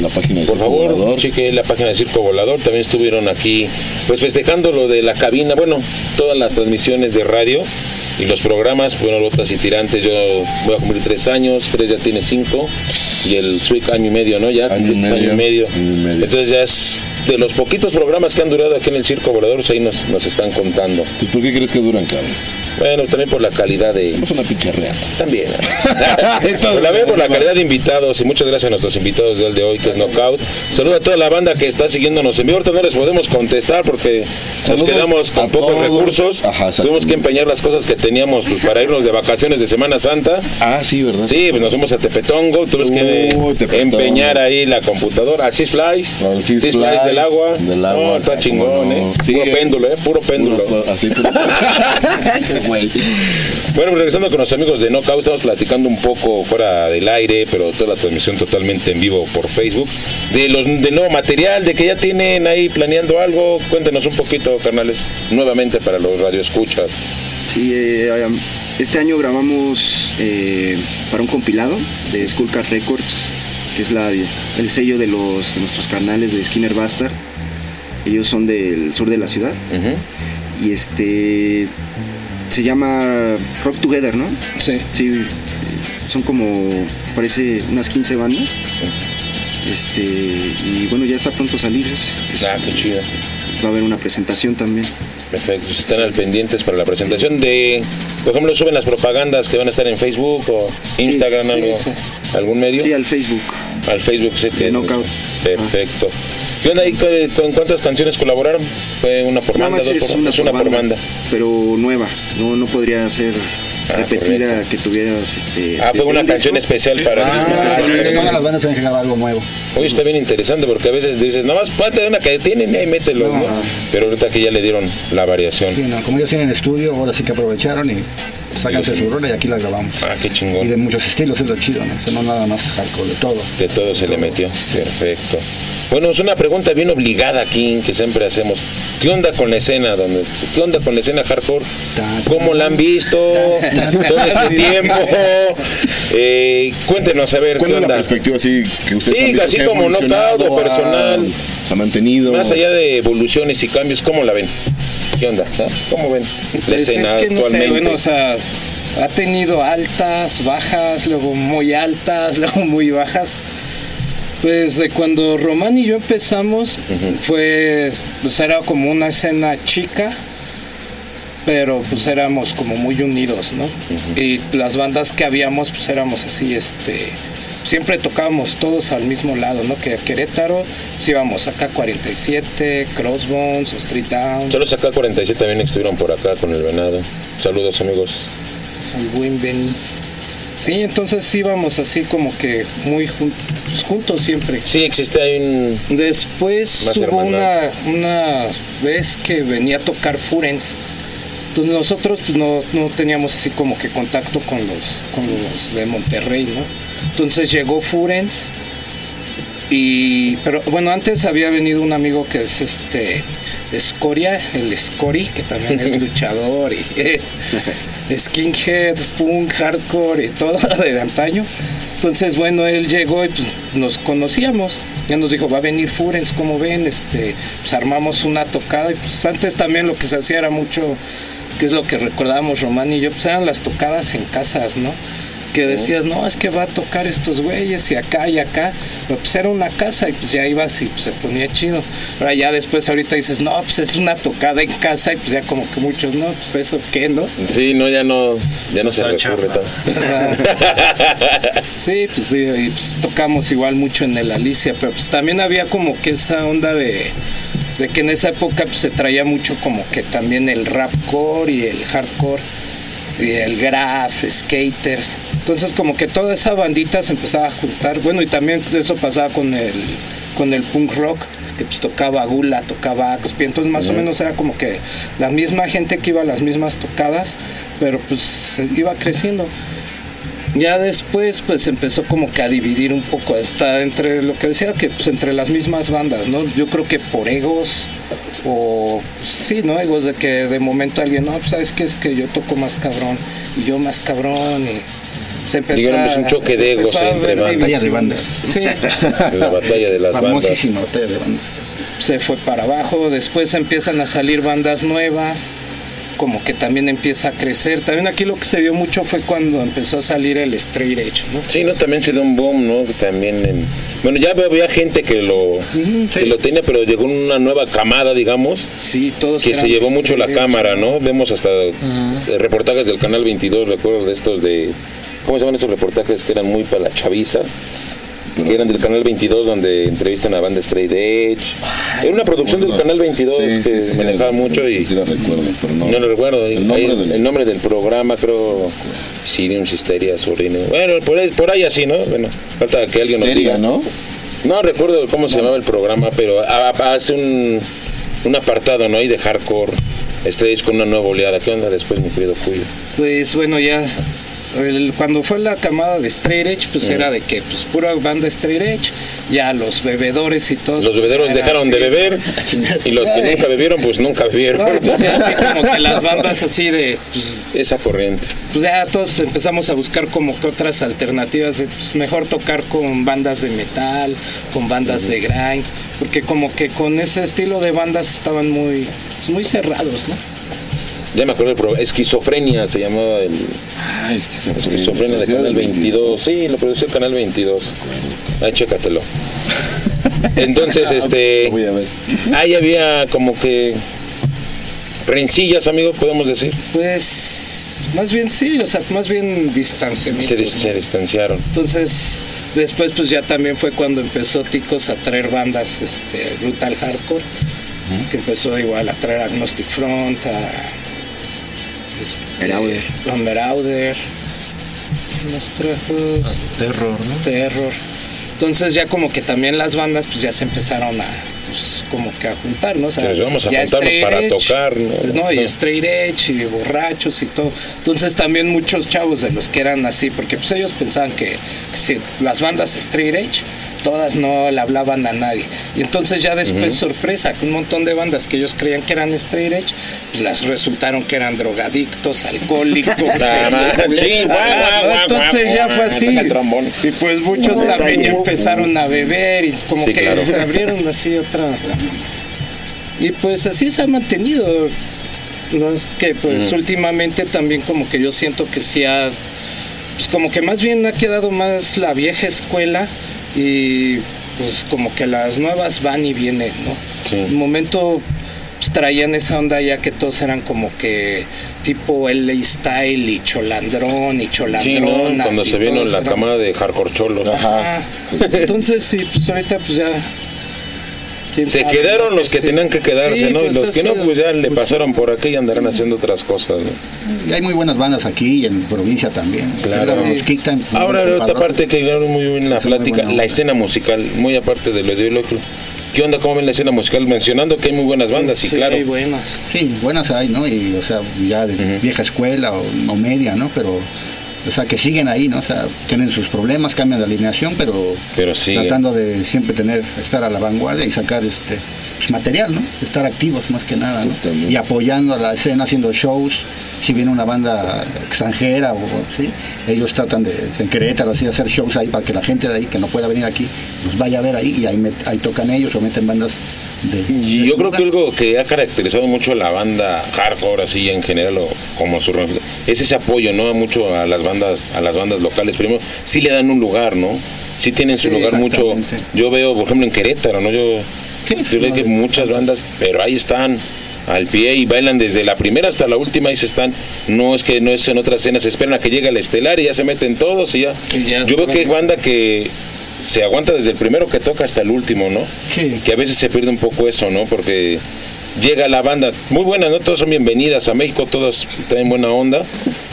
la página de Por Circo favor, Volador. cheque la página de Circo Volador. También estuvieron aquí, pues festejando lo de la cabina. Bueno, todas las transmisiones de radio y los programas. Bueno, Botas y Tirantes, yo voy a cumplir tres años, tres ya tiene cinco. Y el Sweet año y medio, ¿no? Ya Año y medio. año y medio. Entonces ya es de los poquitos programas que han durado aquí en el Circo Volador, pues ahí nos, nos están contando. Pues, ¿por qué crees que duran, cabrón? Bueno, también por la calidad de, Somos una pinche reata. también. La veo por la calidad de invitados y muchas gracias a nuestros invitados del de hoy, que es Knockout. Saluda a toda la banda que está siguiéndonos en vivo. Ahorita no les podemos contestar porque nos quedamos con pocos todos. recursos. Ajá. Tuvimos que empeñar las cosas que teníamos pues, para irnos de vacaciones de Semana Santa. Ah, sí, ¿verdad? Sí, pues nos fuimos a Tepetongo, tuvimos que empeñar ahí la computadora. A Six Flies, Al Six Six Flies Flies, del agua. del agua, No, está chingón, no. ¿eh? Sí, Puro péndulo, ¿eh? Puro péndulo. Puro- así, pero... Güey. Bueno, pues regresando con los amigos de Knockout, estamos platicando un poco fuera del aire, pero toda la transmisión totalmente en vivo por Facebook, de los del nuevo material, de que ya tienen ahí planeando algo. Cuéntenos un poquito, carnales, nuevamente para los radioescuchas. Sí, eh, este año grabamos eh, para un compilado de Skullcat Records, que es la, el sello de, los, de nuestros canales de Skinner Bastard. Ellos son del sur de la ciudad. Y este se llama Rock Together, ¿no? Sí. Sí, son como, parece unas 15 bandas. Este, y bueno, ya está pronto a salir. es- es- Ah, qué chido. Va a haber una presentación también. Perfecto, si están al pendientes para la presentación de, por ejemplo, suben las propagandas que van a estar en Facebook o Instagram, sí, algo, sí. algún medio. Sí, al Facebook. Al Facebook, sí. Perfecto. ¿Qué onda ahí? ¿Con- ¿Con cuántas canciones colaboraron? ¿Fue una por banda? dos es por, una, es por, una por banda, banda. pero nueva. No, no podría ser Ah, repetida correcto. que tuvieras este. Ah, fue de- una un canción disco. especial para Ah, especial sí, todas las bandas tienen que grabar algo nuevo. Oye, está bien interesante porque a veces dices, nomás pate una que tienen y ahí mételo, ¿no? Pero ahorita que ya le dieron la variación. Sí, no, como ellos tienen estudio, ahora sí que aprovecharon y sacan Sí, su rola y aquí la grabamos. Ah, qué Y de chingón. muchos estilos, es lo chido, ¿no? O sea, no nada más hardcore, de todo. De todo se le metió. Perfecto. Bueno, es una pregunta bien obligada aquí que siempre hacemos. ¿Qué onda con la escena? Donde, ¿Qué onda con la escena hardcore? ¿Cómo la han visto todo este tiempo? Eh, cuéntenos a ver ¿Cuál qué es la onda. perspectiva así que ustedes Sí, han visto así como evolucionado, knockout o ha- personal. Se ha mantenido. Más allá de evoluciones y cambios, ¿cómo la ven? ¿Qué onda? ¿Cómo ven la Pues escena es que no sé, actualmente? bueno, o sea, ha tenido altas, bajas, luego muy altas, luego muy bajas. Pues de cuando Román y yo empezamos, fue, pues era como una escena chica, pero pues éramos como muy unidos, ¿no? Y las bandas que habíamos, pues éramos así, este, siempre tocábamos todos al mismo lado, ¿no? Que a Querétaro, pues íbamos acá 47, Crossbones, Street Down. Saludos acá 47 también estuvieron por acá con el venado. Saludos amigos. al buen Benny. Sí, entonces íbamos así como que muy pues, juntos siempre. Sí, existe ahí un... Después hubo una, una vez que venía a tocar Furens. Entonces nosotros pues, no, no teníamos así como que contacto con los, con los de Monterrey, ¿no? Entonces llegó Furens y pero bueno antes había venido un amigo que es este Escoria, el Scori, que también es luchador y skinhead, punk, hardcore y todo de antaño. Entonces, bueno, él llegó y pues, nos conocíamos. Ya nos dijo, va a venir Furens, como ven, este, pues armamos una tocada. Y pues antes también lo que se hacía era mucho, que es lo que recordábamos Román y yo, pues eran las tocadas en casas, ¿no? Que decías, no, es que va a tocar estos güeyes y acá y acá. Pero pues era una casa y pues ya ibas y pues, se ponía chido. Ahora ya después ahorita dices, no, pues es una tocada en casa y pues ya como que muchos, no, pues eso qué, ¿no? Sí, no, ya no, ya no se Está recurre tanto. Sí, pues, sí, y, pues, tocamos igual mucho en el Alicia, pero pues también había como que esa onda de, de que en esa época pues, se traía mucho como que también el rapcore y el hardcore y el graph, skaters. Entonces como que toda esa bandita se empezaba a juntar. Bueno, y también eso pasaba con el con el punk rock, que pues tocaba Gula, tocaba Axpi, entonces más o menos era como que la misma gente que iba a las mismas tocadas, pero pues iba creciendo. Ya después pues empezó como que a dividir un poco, hasta entre lo que decía que pues entre las mismas bandas, ¿no? Yo creo que por egos o sí, ¿no? Egos de que de momento alguien, no, pues sabes que es que yo toco más cabrón y yo más cabrón y se empezó Digamos, a- un choque de egos entre bandas. Batalla de divisiones. Sí, La batalla de las bandas. Famosísima batalla de bandas. se fue para abajo, después empiezan a salir bandas nuevas, como que también empieza a crecer. También aquí lo que se dio mucho fue cuando empezó a salir el straight edge, ¿no? Sí, no, también se dio un boom, ¿no? También en... Bueno, ya había gente que lo, que lo tenía, pero llegó una nueva camada, digamos, Sí, todos que se llevó mucho la cámara, ¿no? Vemos hasta reportajes del Canal 22, recuerdo de estos de... ¿Cómo se llaman estos reportajes que eran muy para la chaviza? Que eran del Canal 22 donde entrevistan a banda Straight Edge. Era una producción del Canal 22 Sí, que sí, sí, manejaba sí, mucho y... Sí, la recuerdo, pero no. No lo recuerdo. El nombre ahí- del- el nombre del programa, creo. Sirium, Histeria, Surrine. Bueno, por ahí, por ahí así, ¿no? Bueno, falta que alguien nos Histeria, diga. ¿no? No recuerdo cómo se llamaba el programa, pero hace un, un apartado, ¿no? Ahí de hardcore. Stage con una nueva oleada. ¿Qué onda después, mi querido Cuyo? Pues bueno, ya el- cuando fue la camada de straight edge, pues era de que pues pura banda straight edge, ya los bebedores y todos. Los pues, era dejaron de beber y los que nunca bebieron, pues nunca bebieron. No, pues ya así como que las bandas así de pues, Esa corriente. pues ya todos empezamos a buscar como que otras alternativas, de, pues, mejor tocar con bandas de metal, con bandas de grind, porque como que con ese estilo de bandas estaban muy, pues, muy cerrados, ¿no? Ya me acuerdo del programa. Esquizofrenia se llamaba el. Ay, es que se Esquizofrenia de Canal 22. Sí, lo produció el Canal 22. Ahí chécatelo. Entonces, este. Lo voy a ver. Ahí había como que. Rencillas, amigo, podemos decir. Pues más bien sí, o sea, más bien distanciamiento. Se, dis- se distanciaron. Entonces, después pues ya también fue cuando empezó Ticos a traer bandas este, brutal hardcore, que empezó igual a traer Agnostic Front, a este, Merauder. a Merauder. ¿Qué más trajo? Terror, ¿no? Terror. Entonces ya como que también las bandas pues ya se empezaron a pues, como que a juntar, ¿no? O sea, Sí, nos vamos a ya juntarnos para edge, tocar, ¿no? No, y No. straight edge y borrachos y todo. Entonces también muchos chavos de los que eran así, porque pues ellos pensaban que, que si las bandas straight edge todas no le hablaban a nadie. Y entonces ya después sorpresa, que un montón de bandas que ellos creían que eran straight edge, pues las resultaron que eran drogadictos, alcohólicos. Entonces ya fue así. Y pues muchos también empezaron a beber y como Sí, que claro. se abrieron así otra. Y pues así se ha mantenido. No es que pues últimamente también como que yo siento que sí ha. Pues como que más bien ha quedado más la vieja escuela y pues como que las nuevas van y vienen, ¿no? Sí. Un momento pues, traían esa onda ya que todos eran como que tipo LA Style y Cholandrón y Sí, Cholandronas. ¿no? Cuando se vino la eran- camada de hardcore cholos. Ajá. Entonces sí, pues ahorita pues ya. Se sabe, quedaron los que Sí. tenían que quedarse, Sí, ¿no? pues y los que no, pues ya le pasaron por aquí y andarán haciendo otras cosas, ¿no? Y hay muy buenas bandas aquí y en provincia también. Claro. Claro. Kicktan, Ahora, otra parte que quedaron muy bien en la Son muy plática, buena la escena musical, muy aparte de lo ideológico. ¿Qué onda? ¿Cómo ven la escena musical? Mencionando que hay muy buenas bandas, sí, Sí, claro. hay buenas. Sí, buenas hay, ¿no? Y, o sea, ya de vieja escuela o, o media, ¿no? Pero, o sea, que siguen ahí, ¿no? O sea, tienen sus problemas, cambian de alineación, pero Pero tratando de siempre tener, estar a la vanguardia y sacar este pues, material, ¿no? Estar activos más que nada, ¿no? Y apoyando a la escena, haciendo shows. Si viene una banda extranjera o sí, ellos tratan de en Querétaro así hacer shows ahí para que la gente de ahí que no pueda venir aquí los vaya a ver ahí y ahí, met- ahí tocan ellos o meten bandas de. Yo creo que algo que ha caracterizado mucho a la banda hardcore así en general o como su es ese apoyo, ¿no? Mucho a las bandas, a las bandas locales. Primero, sí le dan un lugar, ¿no? Sí tienen su Sí, lugar mucho. Yo veo, por ejemplo, en Querétaro, ¿no? Yo, yo veo que muchas bandas, pero ahí están al pie y bailan desde la primera hasta la última y se están no es que no es en otras escenas esperan a que llegue el estelar y ya se meten todos y ya, Y ya yo veo que hay banda que se aguanta desde el primero que toca hasta el último no Sí. que a veces se pierde un poco eso, ¿no? Porque llega la banda, muy buena, ¿no? Todas son bienvenidas a México, todas traen buena onda,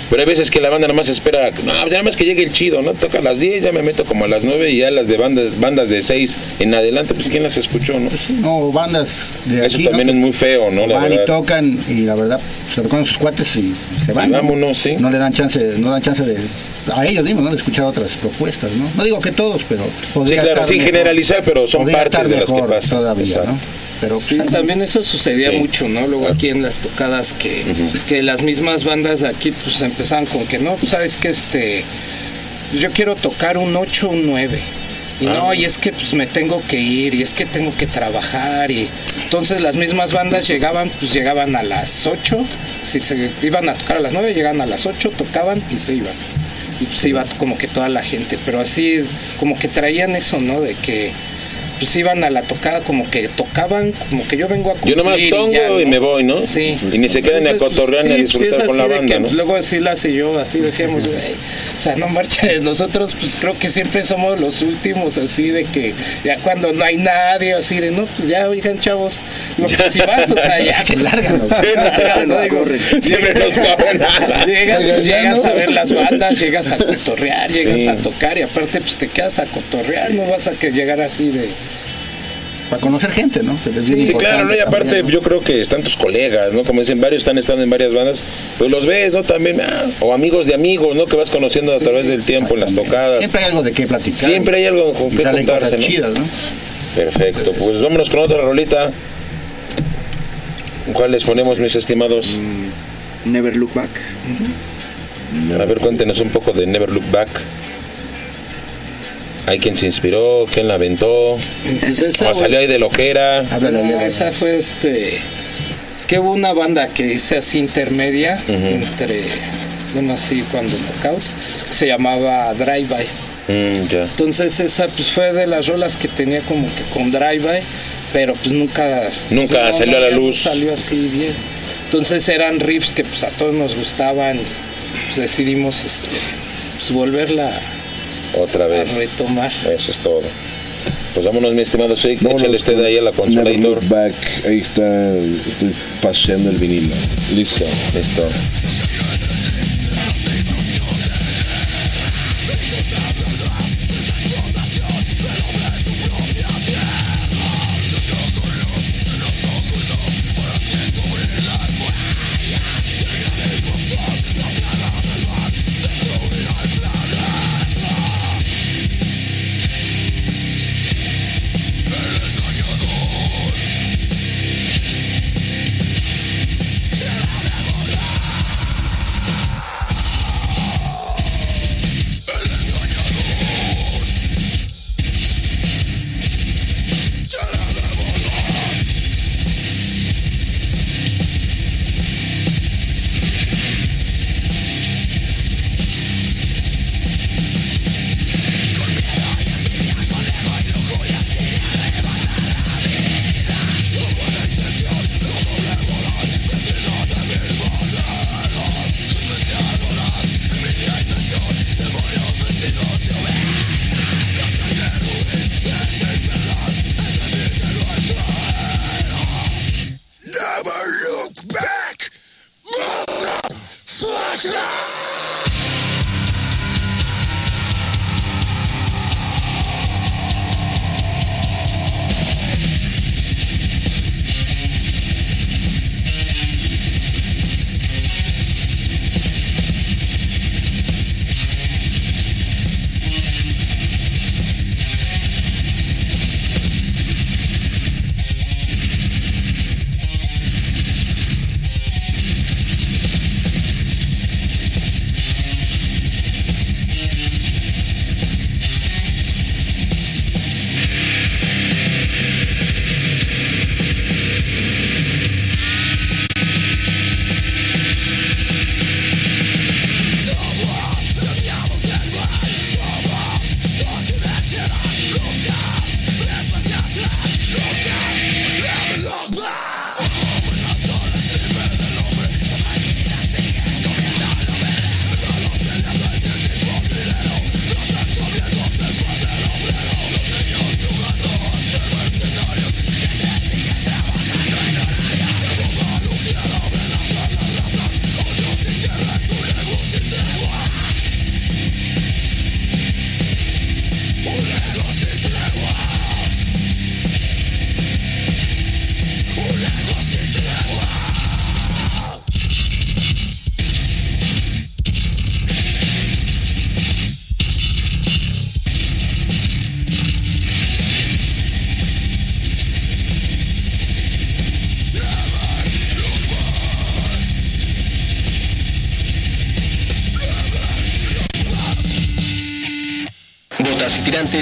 Pero hay veces que la banda nada más espera, no, nada más que llegue el chido, ¿no? Toca a las 10, ya me meto como a las 9 y ya las de bandas, bandas de 6 en adelante, pues ¿quién las escuchó, no? No, bandas de Eso aquí, también ¿no? es muy feo, ¿no? La Van y tocan y la verdad se tocan sus cuates y se van. Y ¿no? vámonos, sí. No le dan chance, no dan chance de a ellos mismos, ¿no? De escuchar otras propuestas, ¿no? No digo que todos, pero Sí, claro, sin mejor. generalizar, pero son partes de las que pasan. Todavía. ¿no? Pero Sí, también eso sucedía Sí. mucho, ¿no? Luego aquí en las tocadas que, que las mismas bandas de aquí pues empezaban con que no, pues, sabes que este pues, yo quiero tocar un 8 un 9. Y no, y es que pues me tengo que ir, y es que tengo que trabajar, y entonces las mismas bandas llegaban, pues llegaban a las 8, si se iban a tocar a las 9, llegaban a las 8, tocaban y se iban. Y pues iba como que toda la gente, pero así como que traían eso, ¿no? De que pues iban a la tocada como que tocaban, como que yo vengo a Yo nomás cumplir tongo ya, y ¿no? me voy, ¿no? Sí. Y ni se quedan ni a Entonces, cotorrear ni a sí, pues, disfrutar es con la banda, que, ¿no? pues, luego así la hace yo, así decíamos, o sea, no marches, nosotros pues creo que siempre somos los últimos, así de que ya cuando no hay nadie, así de, no, pues ya, oigan, chavos, no, pues si vas, o sea, ya, pues, lárganos. Sí, no, no, digo, Siempre nos corren. Llegas, pues, Ya llegas a ver las bandas, llegas a cotorrear, llegas Sí. a tocar y aparte pues te quedas a cotorrear, no vas a que llegar así de... para conocer gente, ¿no? Que Sí, claro, ¿no? Y aparte también, ¿no? yo creo que están tus colegas, ¿no? Como dicen, varios están estando en varias bandas, pues los ves, ¿no? También, ah, o amigos de amigos, ¿no? Que vas conociendo a través del tiempo en las tocadas. Siempre hay algo de qué platicar. Siempre hay algo con qué contarse, cosas ¿no? chidas, ¿no? Perfecto, pues vámonos con otra rolita. ¿Cuál les ponemos, mis estimados? Never Look Back. A ver, cuéntenos un poco de Never Look Back. ¿Hay quien se inspiró? ¿Quién la aventó? Esa, ¿O salió ahí de lo que era? No, esa fue este. Es que hubo una banda que hice así intermedia entre. Bueno, así cuando knockout. que se llamaba Drive By. Mm, ya. Entonces esa pues fue de las rolas que tenía como que con Drive By. Pero pues nunca. Nunca salió a la luz. salió así bien. Entonces eran riffs que pues a todos nos gustaban. Pues decidimos este. Pues volverla Otra a vez. retomar. Eso es todo. Pues vámonos, mi estimado. Vámonos Échale usted ahí a la consola. Look Back. Ahí está. Estoy paseando el vinilo. Listo. Listo.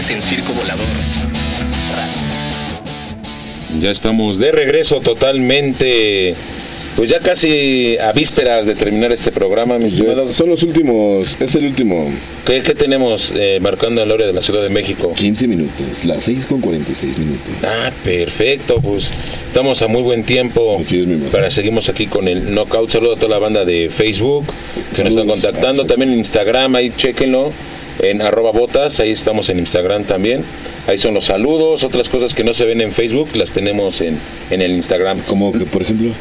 Tirantes en Circo Volador. Ya estamos de regreso totalmente. Pues ya casi a vísperas de terminar este programa, mis Ya. Son los últimos, es el último ¿Qué, qué tenemos eh, marcando la hora de la Ciudad de México? 15 minutos, las 6 con 46 minutos. Ah, perfecto, pues estamos a muy buen tiempo. Así es, mi. Para seguimos aquí con el Knockout. Saludo a toda la banda de Facebook que nos están contactando. Ah. También en Instagram, ahí chequenlo. En arroba botas, ahí estamos en Instagram también. Ahí son los saludos, otras cosas que no se ven en Facebook, las tenemos en, en el Instagram. Como que, por ejemplo,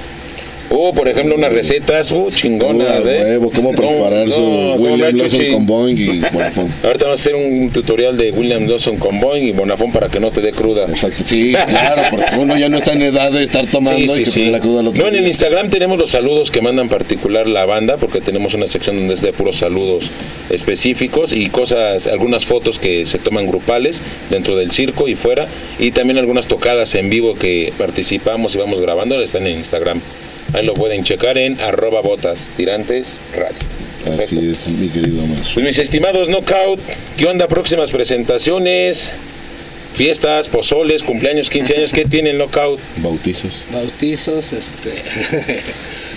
Por ejemplo, unas recetas, uh, chingonas, ¿eh? huevo, cómo No, preparar su no, William Lawson con Boeing y Bonafont. Ahorita vamos a hacer un tutorial de William Lawson con Boeing y Bonafón para que no te dé cruda. Exacto, sí, claro, porque uno ya no está en edad de estar tomando Sí, y que sí. la cruda al otro No, en el. Instagram tenemos los saludos que mandan particular la banda, porque tenemos una sección donde es de puros saludos específicos y cosas, algunas fotos que se toman grupales dentro del circo y fuera, y también algunas tocadas en vivo que participamos y vamos grabando, están en Instagram. Ahí lo pueden checar en arroba botas tirantes radio. Perfecto. Así es, mi querido más. Pues mis estimados Knockout, ¿qué onda? Próximas presentaciones, fiestas, pozoles, cumpleaños, 15 años, ¿qué tienen Knockout? Bautizos. Bautizos, este.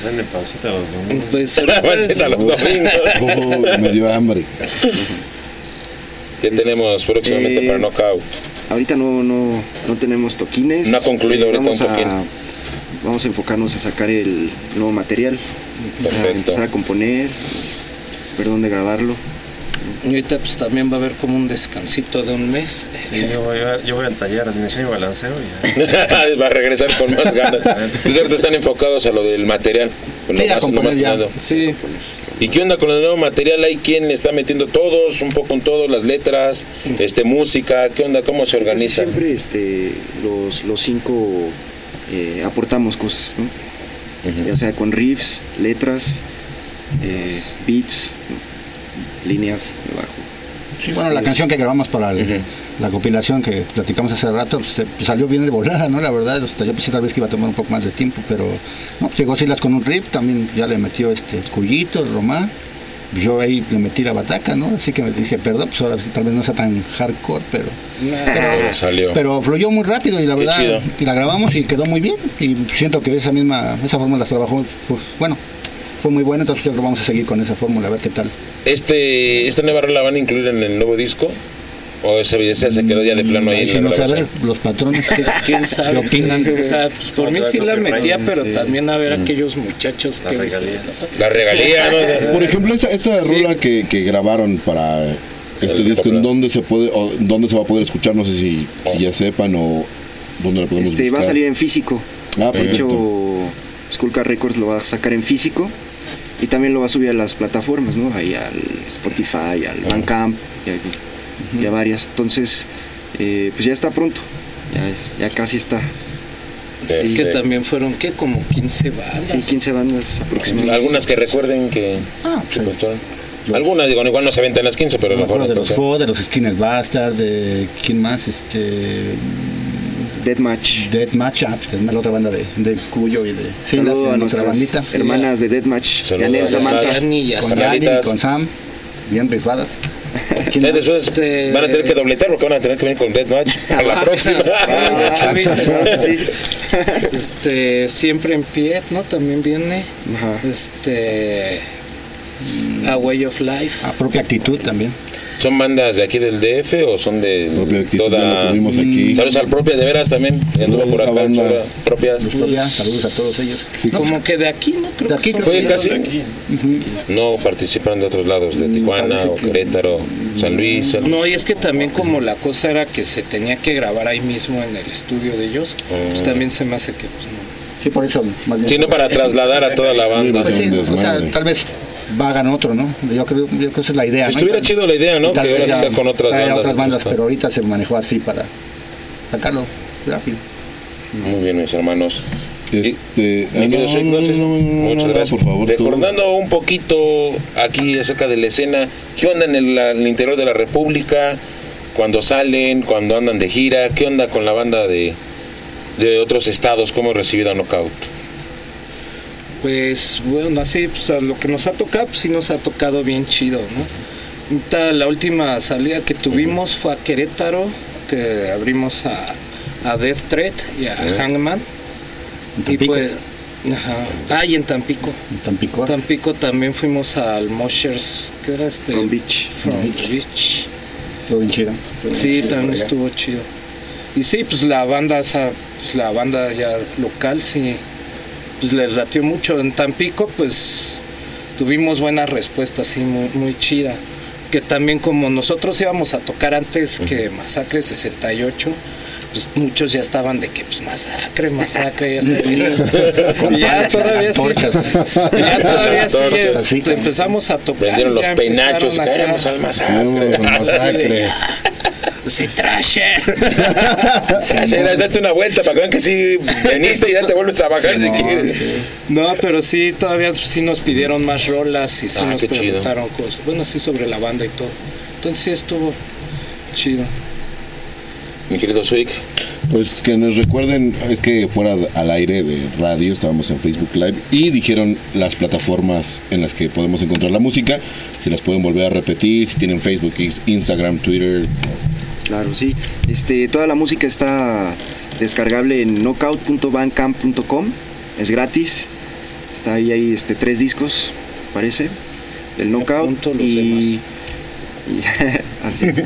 Denle pausita a los domingos. Pues ahorita es- Avancen a los domingos. Oh, me dio hambre. ¿Qué tenemos próximamente Eh, para Knockout? Ahorita no, no, no tenemos toquines. No ha concluido ahorita vamos un toquín. a, vamos a enfocarnos a sacar el nuevo material. A empezar a componer, ver dónde grabarlo. Y ahorita pues también va a haber como un descansito de un mes. Yo voy, a, yo voy al taller de diseño y balanceo y ya. Va a regresar con más ganas. Ahorita están enfocados a lo del material. Lo Sí, más, lo más. Sí, ¿Y qué onda con el nuevo material? ¿Hay quien le está metiendo todos, un poco en todo, las letras, este música? ¿Qué onda? ¿Cómo se organiza? siempre este, los, los cinco eh, aportamos cosas, ¿no? ya sea con riffs, letras, eh, beats, ¿no? líneas de bajo. Sí, bueno, la canción que grabamos para el- la compilación que platicamos hace rato, pues, pues, salió bien de volada, ¿no? La verdad, hasta yo pensé tal vez que iba a tomar un poco más de tiempo, pero no, pues, llegó Silas con un riff, también ya le metió este el Cuyito, el Román, yo ahí le metí la bataca, ¿no? Así que me dije, perdón, pues ahora tal vez no sea tan hardcore, pero, Pero salió. pero fluyó muy rápido y la Qué verdad, chido. y la grabamos y quedó muy bien, y siento que esa misma, esa fórmula las trabajó, pues, bueno, fue muy buena, entonces yo creo que vamos a seguir con esa fórmula, a ver qué tal. Este, ¿Esta nueva rola la van a incluir en el nuevo disco? ¿O esa esa se quedó ya de plano ahí en la grabación? los patrones que, quién sabe. ¿Qué opinan? O sea, pues, por mí sí la metía, pero Sí. también a ver aquellos muchachos La que. regalía. La regalía, ¿no? Por ejemplo, esa, esa Sí. rola que, que grabaron para este disco. ¿en dónde se puede o dónde se va a poder escuchar? No sé si, si ya sepan o dónde la podemos Este, va a salir en físico. Ah, De hecho, Skullcar Records lo va a sacar en físico y también lo va a subir a las plataformas, ¿no? Ahí al Spotify, al Bandcamp y a, y a varias. Entonces, eh, pues ya está pronto. Ya, ya casi está. Es que Perfecto. también fueron, ¿qué? Como 15 bandas. Sí, 15 bandas aproximadamente. Algunas que recuerden que... Ah, que sí. pues, son- Algunas, digo, igual no se aventan las 15, pero lo mejor... de los no. Fo, de los Skinner Bastard, de quién más, este Deathmatch. Deathmatch, ah, pues, es la otra banda de, de Cuyo y de Silas, Saludo a otra bandita. nuestras hermanas de Deathmatch. Yanel, a Samantha. Yani y Con Samantha. con Sam, bien rifadas. Este- van a tener que dobletar porque van a tener que venir con Deathmatch a la próxima. Ah, Sí. Este, siempre en pie, ¿no? También viene. Ajá. Este. A Way of Life. A propia actitud también. ¿Son bandas de aquí del DF o son de Propia actitud, toda... la tuvimos aquí. Saludos al propia de veras también. Saludos por a acá, banda. chora, propias. Saludos a todos ellos. Sí, Como que de aquí, ¿no? Creo De aquí que Fue de- casi. No participaron de otros lados, de Tijuana o Querétaro, San Luis. San- No, y es que también como la cosa era que se tenía que grabar ahí mismo en el estudio de ellos, pues también se me hace que pues, no. Sí, por eso más bien. Sí, no para trasladar a toda la banda. Pues sí, un o sea, desmadre. tal vez hagan otro, ¿no? Yo creo, yo creo que esa es la idea. ¿no? Estuviera chido la idea, ¿no? Que ahora sea con otras a bandas. otras bandas, pero ahorita se manejó así para sacarlo rápido. Muy bien, mis hermanos. Este, Mi querido no, no, no Muchas gracias. Por favor, tú. Recordando un poquito aquí acerca de la escena, ¿qué onda en el, en el interior de la República? Cuando salen, cuando andan de gira, ¿qué onda con la banda de, de otros estados? ¿Cómo es recibido a Knockout? Pues bueno, así, pues a lo que nos ha tocado, pues sí nos ha tocado bien chido, ¿no? La última salida que tuvimos fue a Querétaro, que abrimos a, a Death Threat y a Hangman. ¿En Y pues, ajá. Ah, y en Tampico. En Tampico. Tampico también fuimos al Moshers, ¿qué era este? From Beach. From Beach. Todo bien chido. Sí, también estuvo chido. Y sí, pues la banda, o sea, pues la banda ya local, sí, pues les latió mucho. En Tampico, pues tuvimos buena respuesta, sí, muy, muy chida. Que también como nosotros íbamos a tocar antes que Masacre 68, pues muchos ya estaban de que pues masacre, masacre, ya se Y ya todavía sí, pues, ya todavía sí, eh, empezamos a tocar. Vendieron los penachos, al masacre. No, masacre. Sí, trasher. Casera, date una vuelta para que vean que sí veniste y ya te vuelves a bajar si quieres. No, pero sí, todavía sí nos pidieron más rolas y sí Ah, nos chido. preguntaron cosas. Bueno, sí, sobre la banda y todo. Entonces sí estuvo chido. Mi querido Swig, Pues que nos recuerden, es que fuera al aire de radio, estábamos en Facebook Live y dijeron las plataformas en las que podemos encontrar la música, si las pueden volver a repetir, si tienen Facebook, Instagram, Twitter. Claro, sí. Este, toda la música está descargable en knockout.bandcamp.com. Es gratis. Está ahí, ahí este, tres discos, parece, del Knockout. los y, demás. y- así es.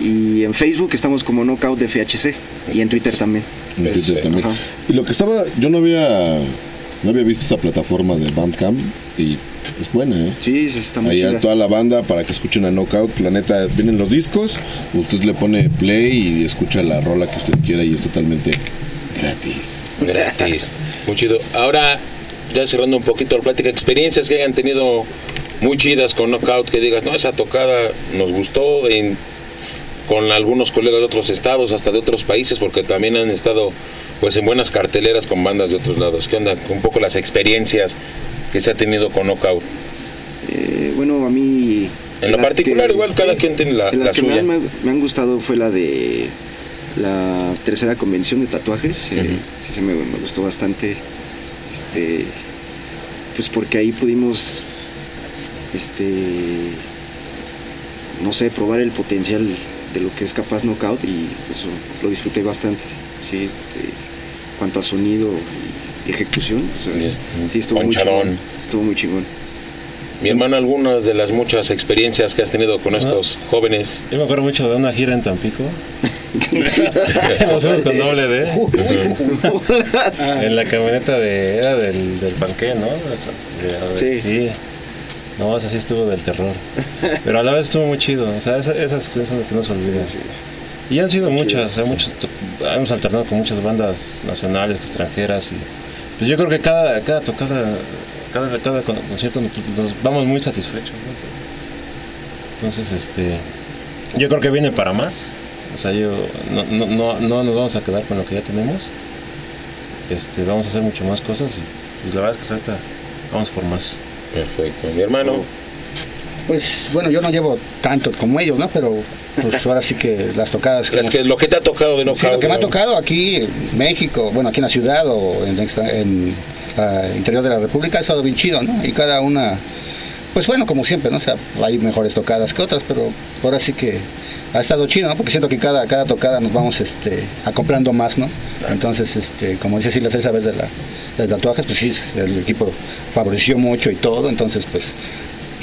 Y en Facebook estamos como Knockout de FHC. Y en Twitter también. en Twitter también. Ajá. Y lo que estaba, yo no había, no había visto esa plataforma de Bandcamp y es buena, ¿eh? Sí, sí, está muy Ahí a chida. toda la banda para que escuchen a Knockout. La neta, vienen los discos, usted le pone play y escucha la rola que usted quiera y es totalmente gratis. gratis. Muy chido. Ahora, ya cerrando un poquito la plática, experiencias que hayan tenido muy chidas con Knockout, que digas, no, esa tocada nos gustó en- con algunos colegas de otros estados, hasta de otros países, porque también han estado pues en buenas carteleras con bandas de otros lados. ¿Qué onda? Un poco las experiencias que se ha tenido con Knockout. Eh, bueno, a mí... En lo particular, que- igual cada quien tiene la- de las la que me suya. han, me han gustado fue la de la tercera convención de tatuajes. eh, sí, se me, me gustó bastante. Este, pues porque ahí pudimos, este, no sé, probar el potencial de lo que es capaz Knockout y eso lo disfruté bastante. Sí, este, cuanto a sonido y ejecución, o sea, Este, sí estuvo muy chingón. Estuvo muy chingón. Mi hermano, algunas de las muchas experiencias que has tenido con estos jóvenes. Yo me acuerdo mucho de una gira en Tampico. Nos fuimos con doble D. en la camioneta de. Era del, del panqué, ¿no? Sí. sí. No, sí estuvo del terror. Pero a la vez estuvo muy chido. O sea, esa- esas experiencias son las que no se olvidan. Y han sido muchas. o sea, muchos hemos alternado con muchas bandas nacionales, extranjeras. Y, pues yo creo que cada, cada tocada, cada, cada con- concierto nos, nos vamos muy satisfechos. ¿no? Entonces, este. Yo creo que viene para más. O sea, yo no, no, no, no nos vamos a quedar con lo que ya tenemos. Este, vamos a hacer mucho más cosas y pues, la verdad es que ahorita vamos por más. Perfecto. Mi hermano, Pues bueno, yo no llevo tanto como ellos, ¿no? Pero pues ahora sí que las tocadas. es que lo que te ha tocado de Sí, Knockout. lo que me ha ¿no? tocado aquí en México, bueno, aquí en la ciudad o en, en ah, interior de la República, ha estado bien chido, ¿no? Y cada una, pues bueno, como siempre, ¿no? O sea, hay mejores tocadas que otras, pero ahora sí que ha estado chido, ¿no? Porque siento que cada, cada tocada nos vamos este, acoplando más, ¿no? Entonces, este, como dice Silvia esa vez de, la, de tatuajes, pues sí, el equipo favoreció mucho y todo, entonces, pues,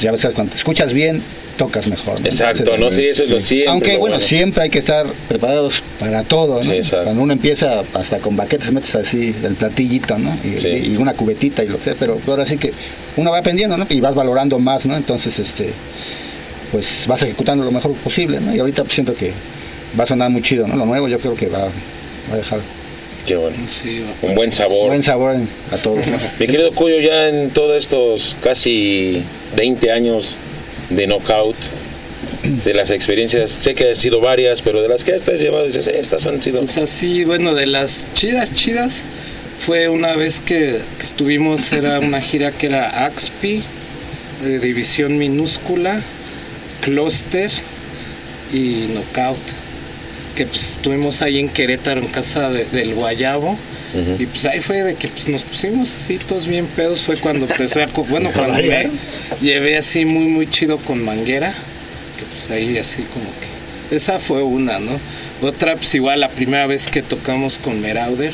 ya ves, cuando te escuchas bien, tocas mejor. ¿no? Exacto, Entonces, ¿no? Sí, eso es lo siempre. aunque bueno, siempre hay que estar preparados para todo, ¿no? Sí, exacto. Cuando uno empieza hasta con baquetes metes así del platillito, ¿no? Y, Sí. y una cubetita y lo que sea, pero ahora sí que uno va aprendiendo, ¿no? Y vas valorando más, ¿no? Entonces, este, pues vas ejecutando lo mejor posible, ¿no? Y ahorita pues, siento que va a sonar muy chido, ¿no? Lo nuevo yo creo que va, va a dejar Qué bueno. Sí, Un buen sabor. buen sabor a todos. Mi querido Cuyo, ya en todos estos casi 20 años de Knockout, de las experiencias, sé que han sido varias, pero de las que estás llevado, dices, "Eh, estas han sido. Pues así, bueno, de las chidas, chidas, fue una vez que, que estuvimos, era una gira que era Axpi, de división minúscula, Cluster y Knockout. Que pues estuvimos ahí en Querétaro, en casa de- del Guayabo. Y pues ahí fue de que pues, nos pusimos así todos bien pedos. Fue cuando empecé a. Bueno, cuando me llevé así muy, muy chido con Manguera. Que pues ahí así como que... Esa fue una, ¿no? Otra, pues igual la primera vez que tocamos con Merauder,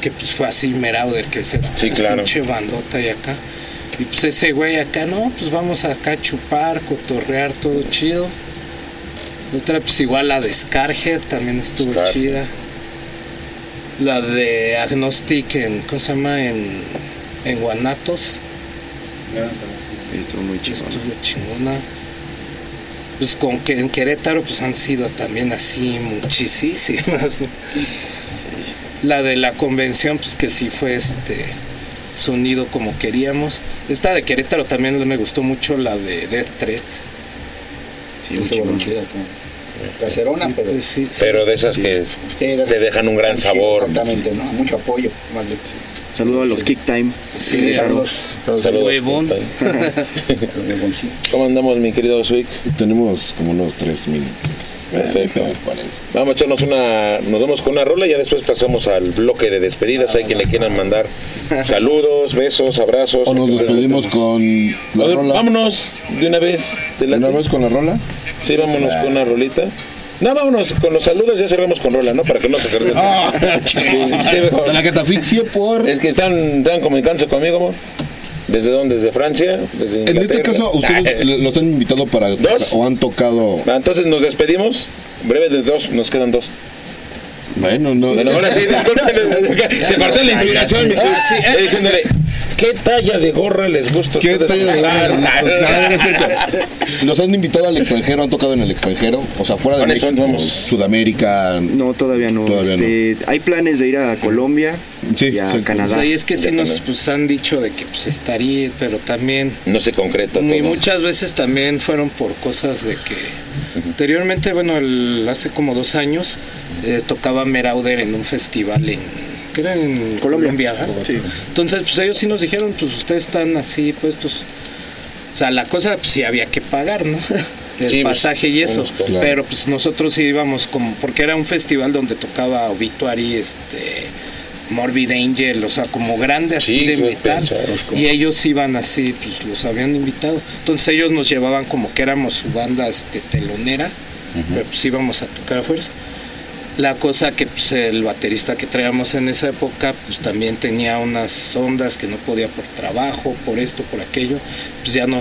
que pues fue así Merauder, que se Sí, claro. pinche bandota y acá. Y pues ese güey acá, no, pues vamos acá a chupar, cotorrear, todo chido. Otra, pues igual la de Scarhead también estuvo Scarhead. chida. La de Agnostic en, ¿cómo se llama? En, en Guanatos. Estuvo muy chido. Estuvo chingona. Pues con que en Querétaro pues han sido también así muchísimas. ¿no? La de la convención pues que sí fue este sonido como queríamos. Esta de Querétaro también me gustó mucho la de Death Threat. Sí, chida, como Caserona, pero. Pues sí, sí. Pero de esas que te dejan un gran sabor. Exactamente, ¿no? Mucho apoyo. Saludo a los Kick Time. Sí, Saludos. Huevón. ¿Cómo andamos, mi querido Swick? Tenemos como unos tres minutos. Perfecto. Vamos a echarnos una, nos vamos con una rola y ya después pasamos al bloque de despedidas. Hay quien le quieran mandar saludos, besos, abrazos. O nos despedimos con la ver, rola. Vámonos de una vez. ¿Te ¿Una vez con la rola? Sí, vámonos con una rolita. No, vámonos con los saludos, ya cerramos con rola, ¿no? Para que no se pierda. Ah. La catafixia por... Es que están, están comunicándose conmigo, amor. ¿Desde dónde? ¿Desde Francia? ¿Desde En este caso, ustedes Ah, los han invitado para... ¿Dos? O han tocado... Ah, Entonces nos despedimos. Breve de dos, nos quedan dos. Bueno, no... Bueno, ahora sí, disculpen, te corté la inspiración, mi suegro. Eh, diciéndole, ¿qué talla de gorra les gusta ¿Qué talla de gorra les gusta? No es cierto. Los han invitado al extranjero, han tocado en el extranjero, o sea, fuera de México, vamos. Sudamérica. No, todavía no. Todavía este, Hay planes de ir a Colombia Sí, y a sí. Pues Canadá. ahí es que sí nos pues, han dicho de que pues estaría, pero también No se concreta y muchas veces también fueron por cosas de que anteriormente, bueno, el- hace como dos años eh, tocaba Merauder en un festival en que era en Colombia. Sí. Entonces, pues ellos sí nos dijeron, pues ustedes están así puestos. O sea, la cosa pues sí había que pagar, ¿no? El Sí, pues, pasaje y eso. Pero pues nosotros sí íbamos como porque era un festival donde tocaba Obituary, este Morbid Angel, o sea, como grande así Sí, de metal. como- Y ellos iban así, pues los habían invitado. Entonces ellos nos llevaban como que éramos su banda este, telonera, pero pues íbamos a tocar a fuerza. La cosa que pues, el baterista que traíamos en esa época, pues también tenía unas ondas que no podía por trabajo, por esto, por aquello. Pues ya no,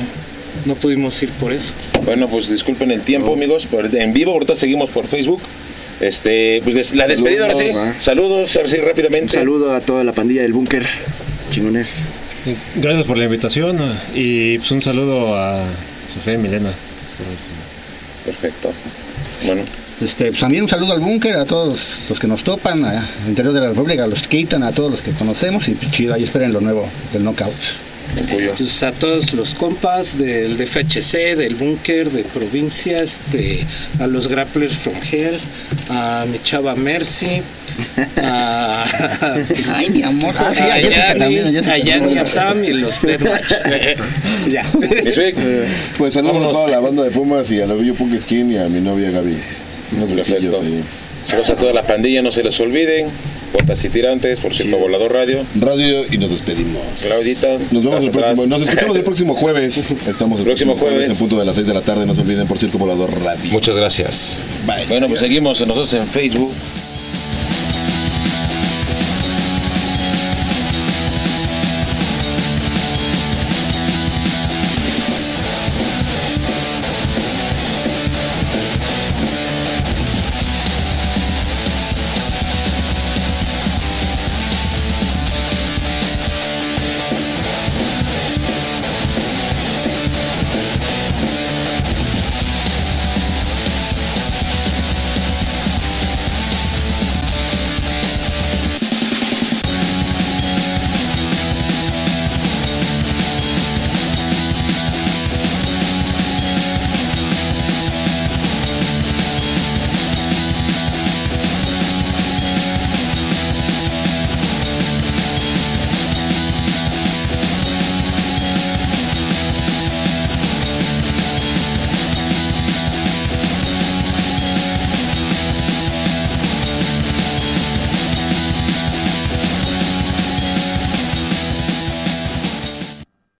no pudimos ir por eso. Bueno, pues disculpen el tiempo, amigos. por- En vivo, ahorita seguimos por Facebook. Este, pues des- la despedida ahora sí. Saludos, Saludos, ahora sí, Un rápidamente. saludo a toda la pandilla del búnker. Chingones. Gracias por la invitación y pues un saludo a Sofía y Milena. Perfecto. Bueno, Este, pues también un saludo al búnker, a todos los que nos topan, a- al interior de la República, a los que quitan, a todos los que conocemos y pues chido, ahí esperen lo nuevo del Knockout. Pues a todos los compas del DFHC, del búnker, de provincia, este, a los grapplers from hell, a mi chava Mercy, a, Ay, mi amor. Ah, sí, a a a a a Sam y los Deathmatch. ya. Sueg, Pues saludos a toda la banda de Pumas y a la Bello Punk Skin y a mi novia Gaby. Perfecto. ahí. saludos a toda la pandilla, no se les olviden. Botas y tirantes, por cierto, Volador Radio. Radio y nos despedimos. Claudita. Nos vemos el atrás. próximo. Nos escuchamos el próximo jueves. Estamos el Próximo jueves. en punto de las 6 de la tarde. No se olviden por Circo Volador Radio. Muchas gracias. Bye. Bueno, pues seguimos nosotros en Facebook,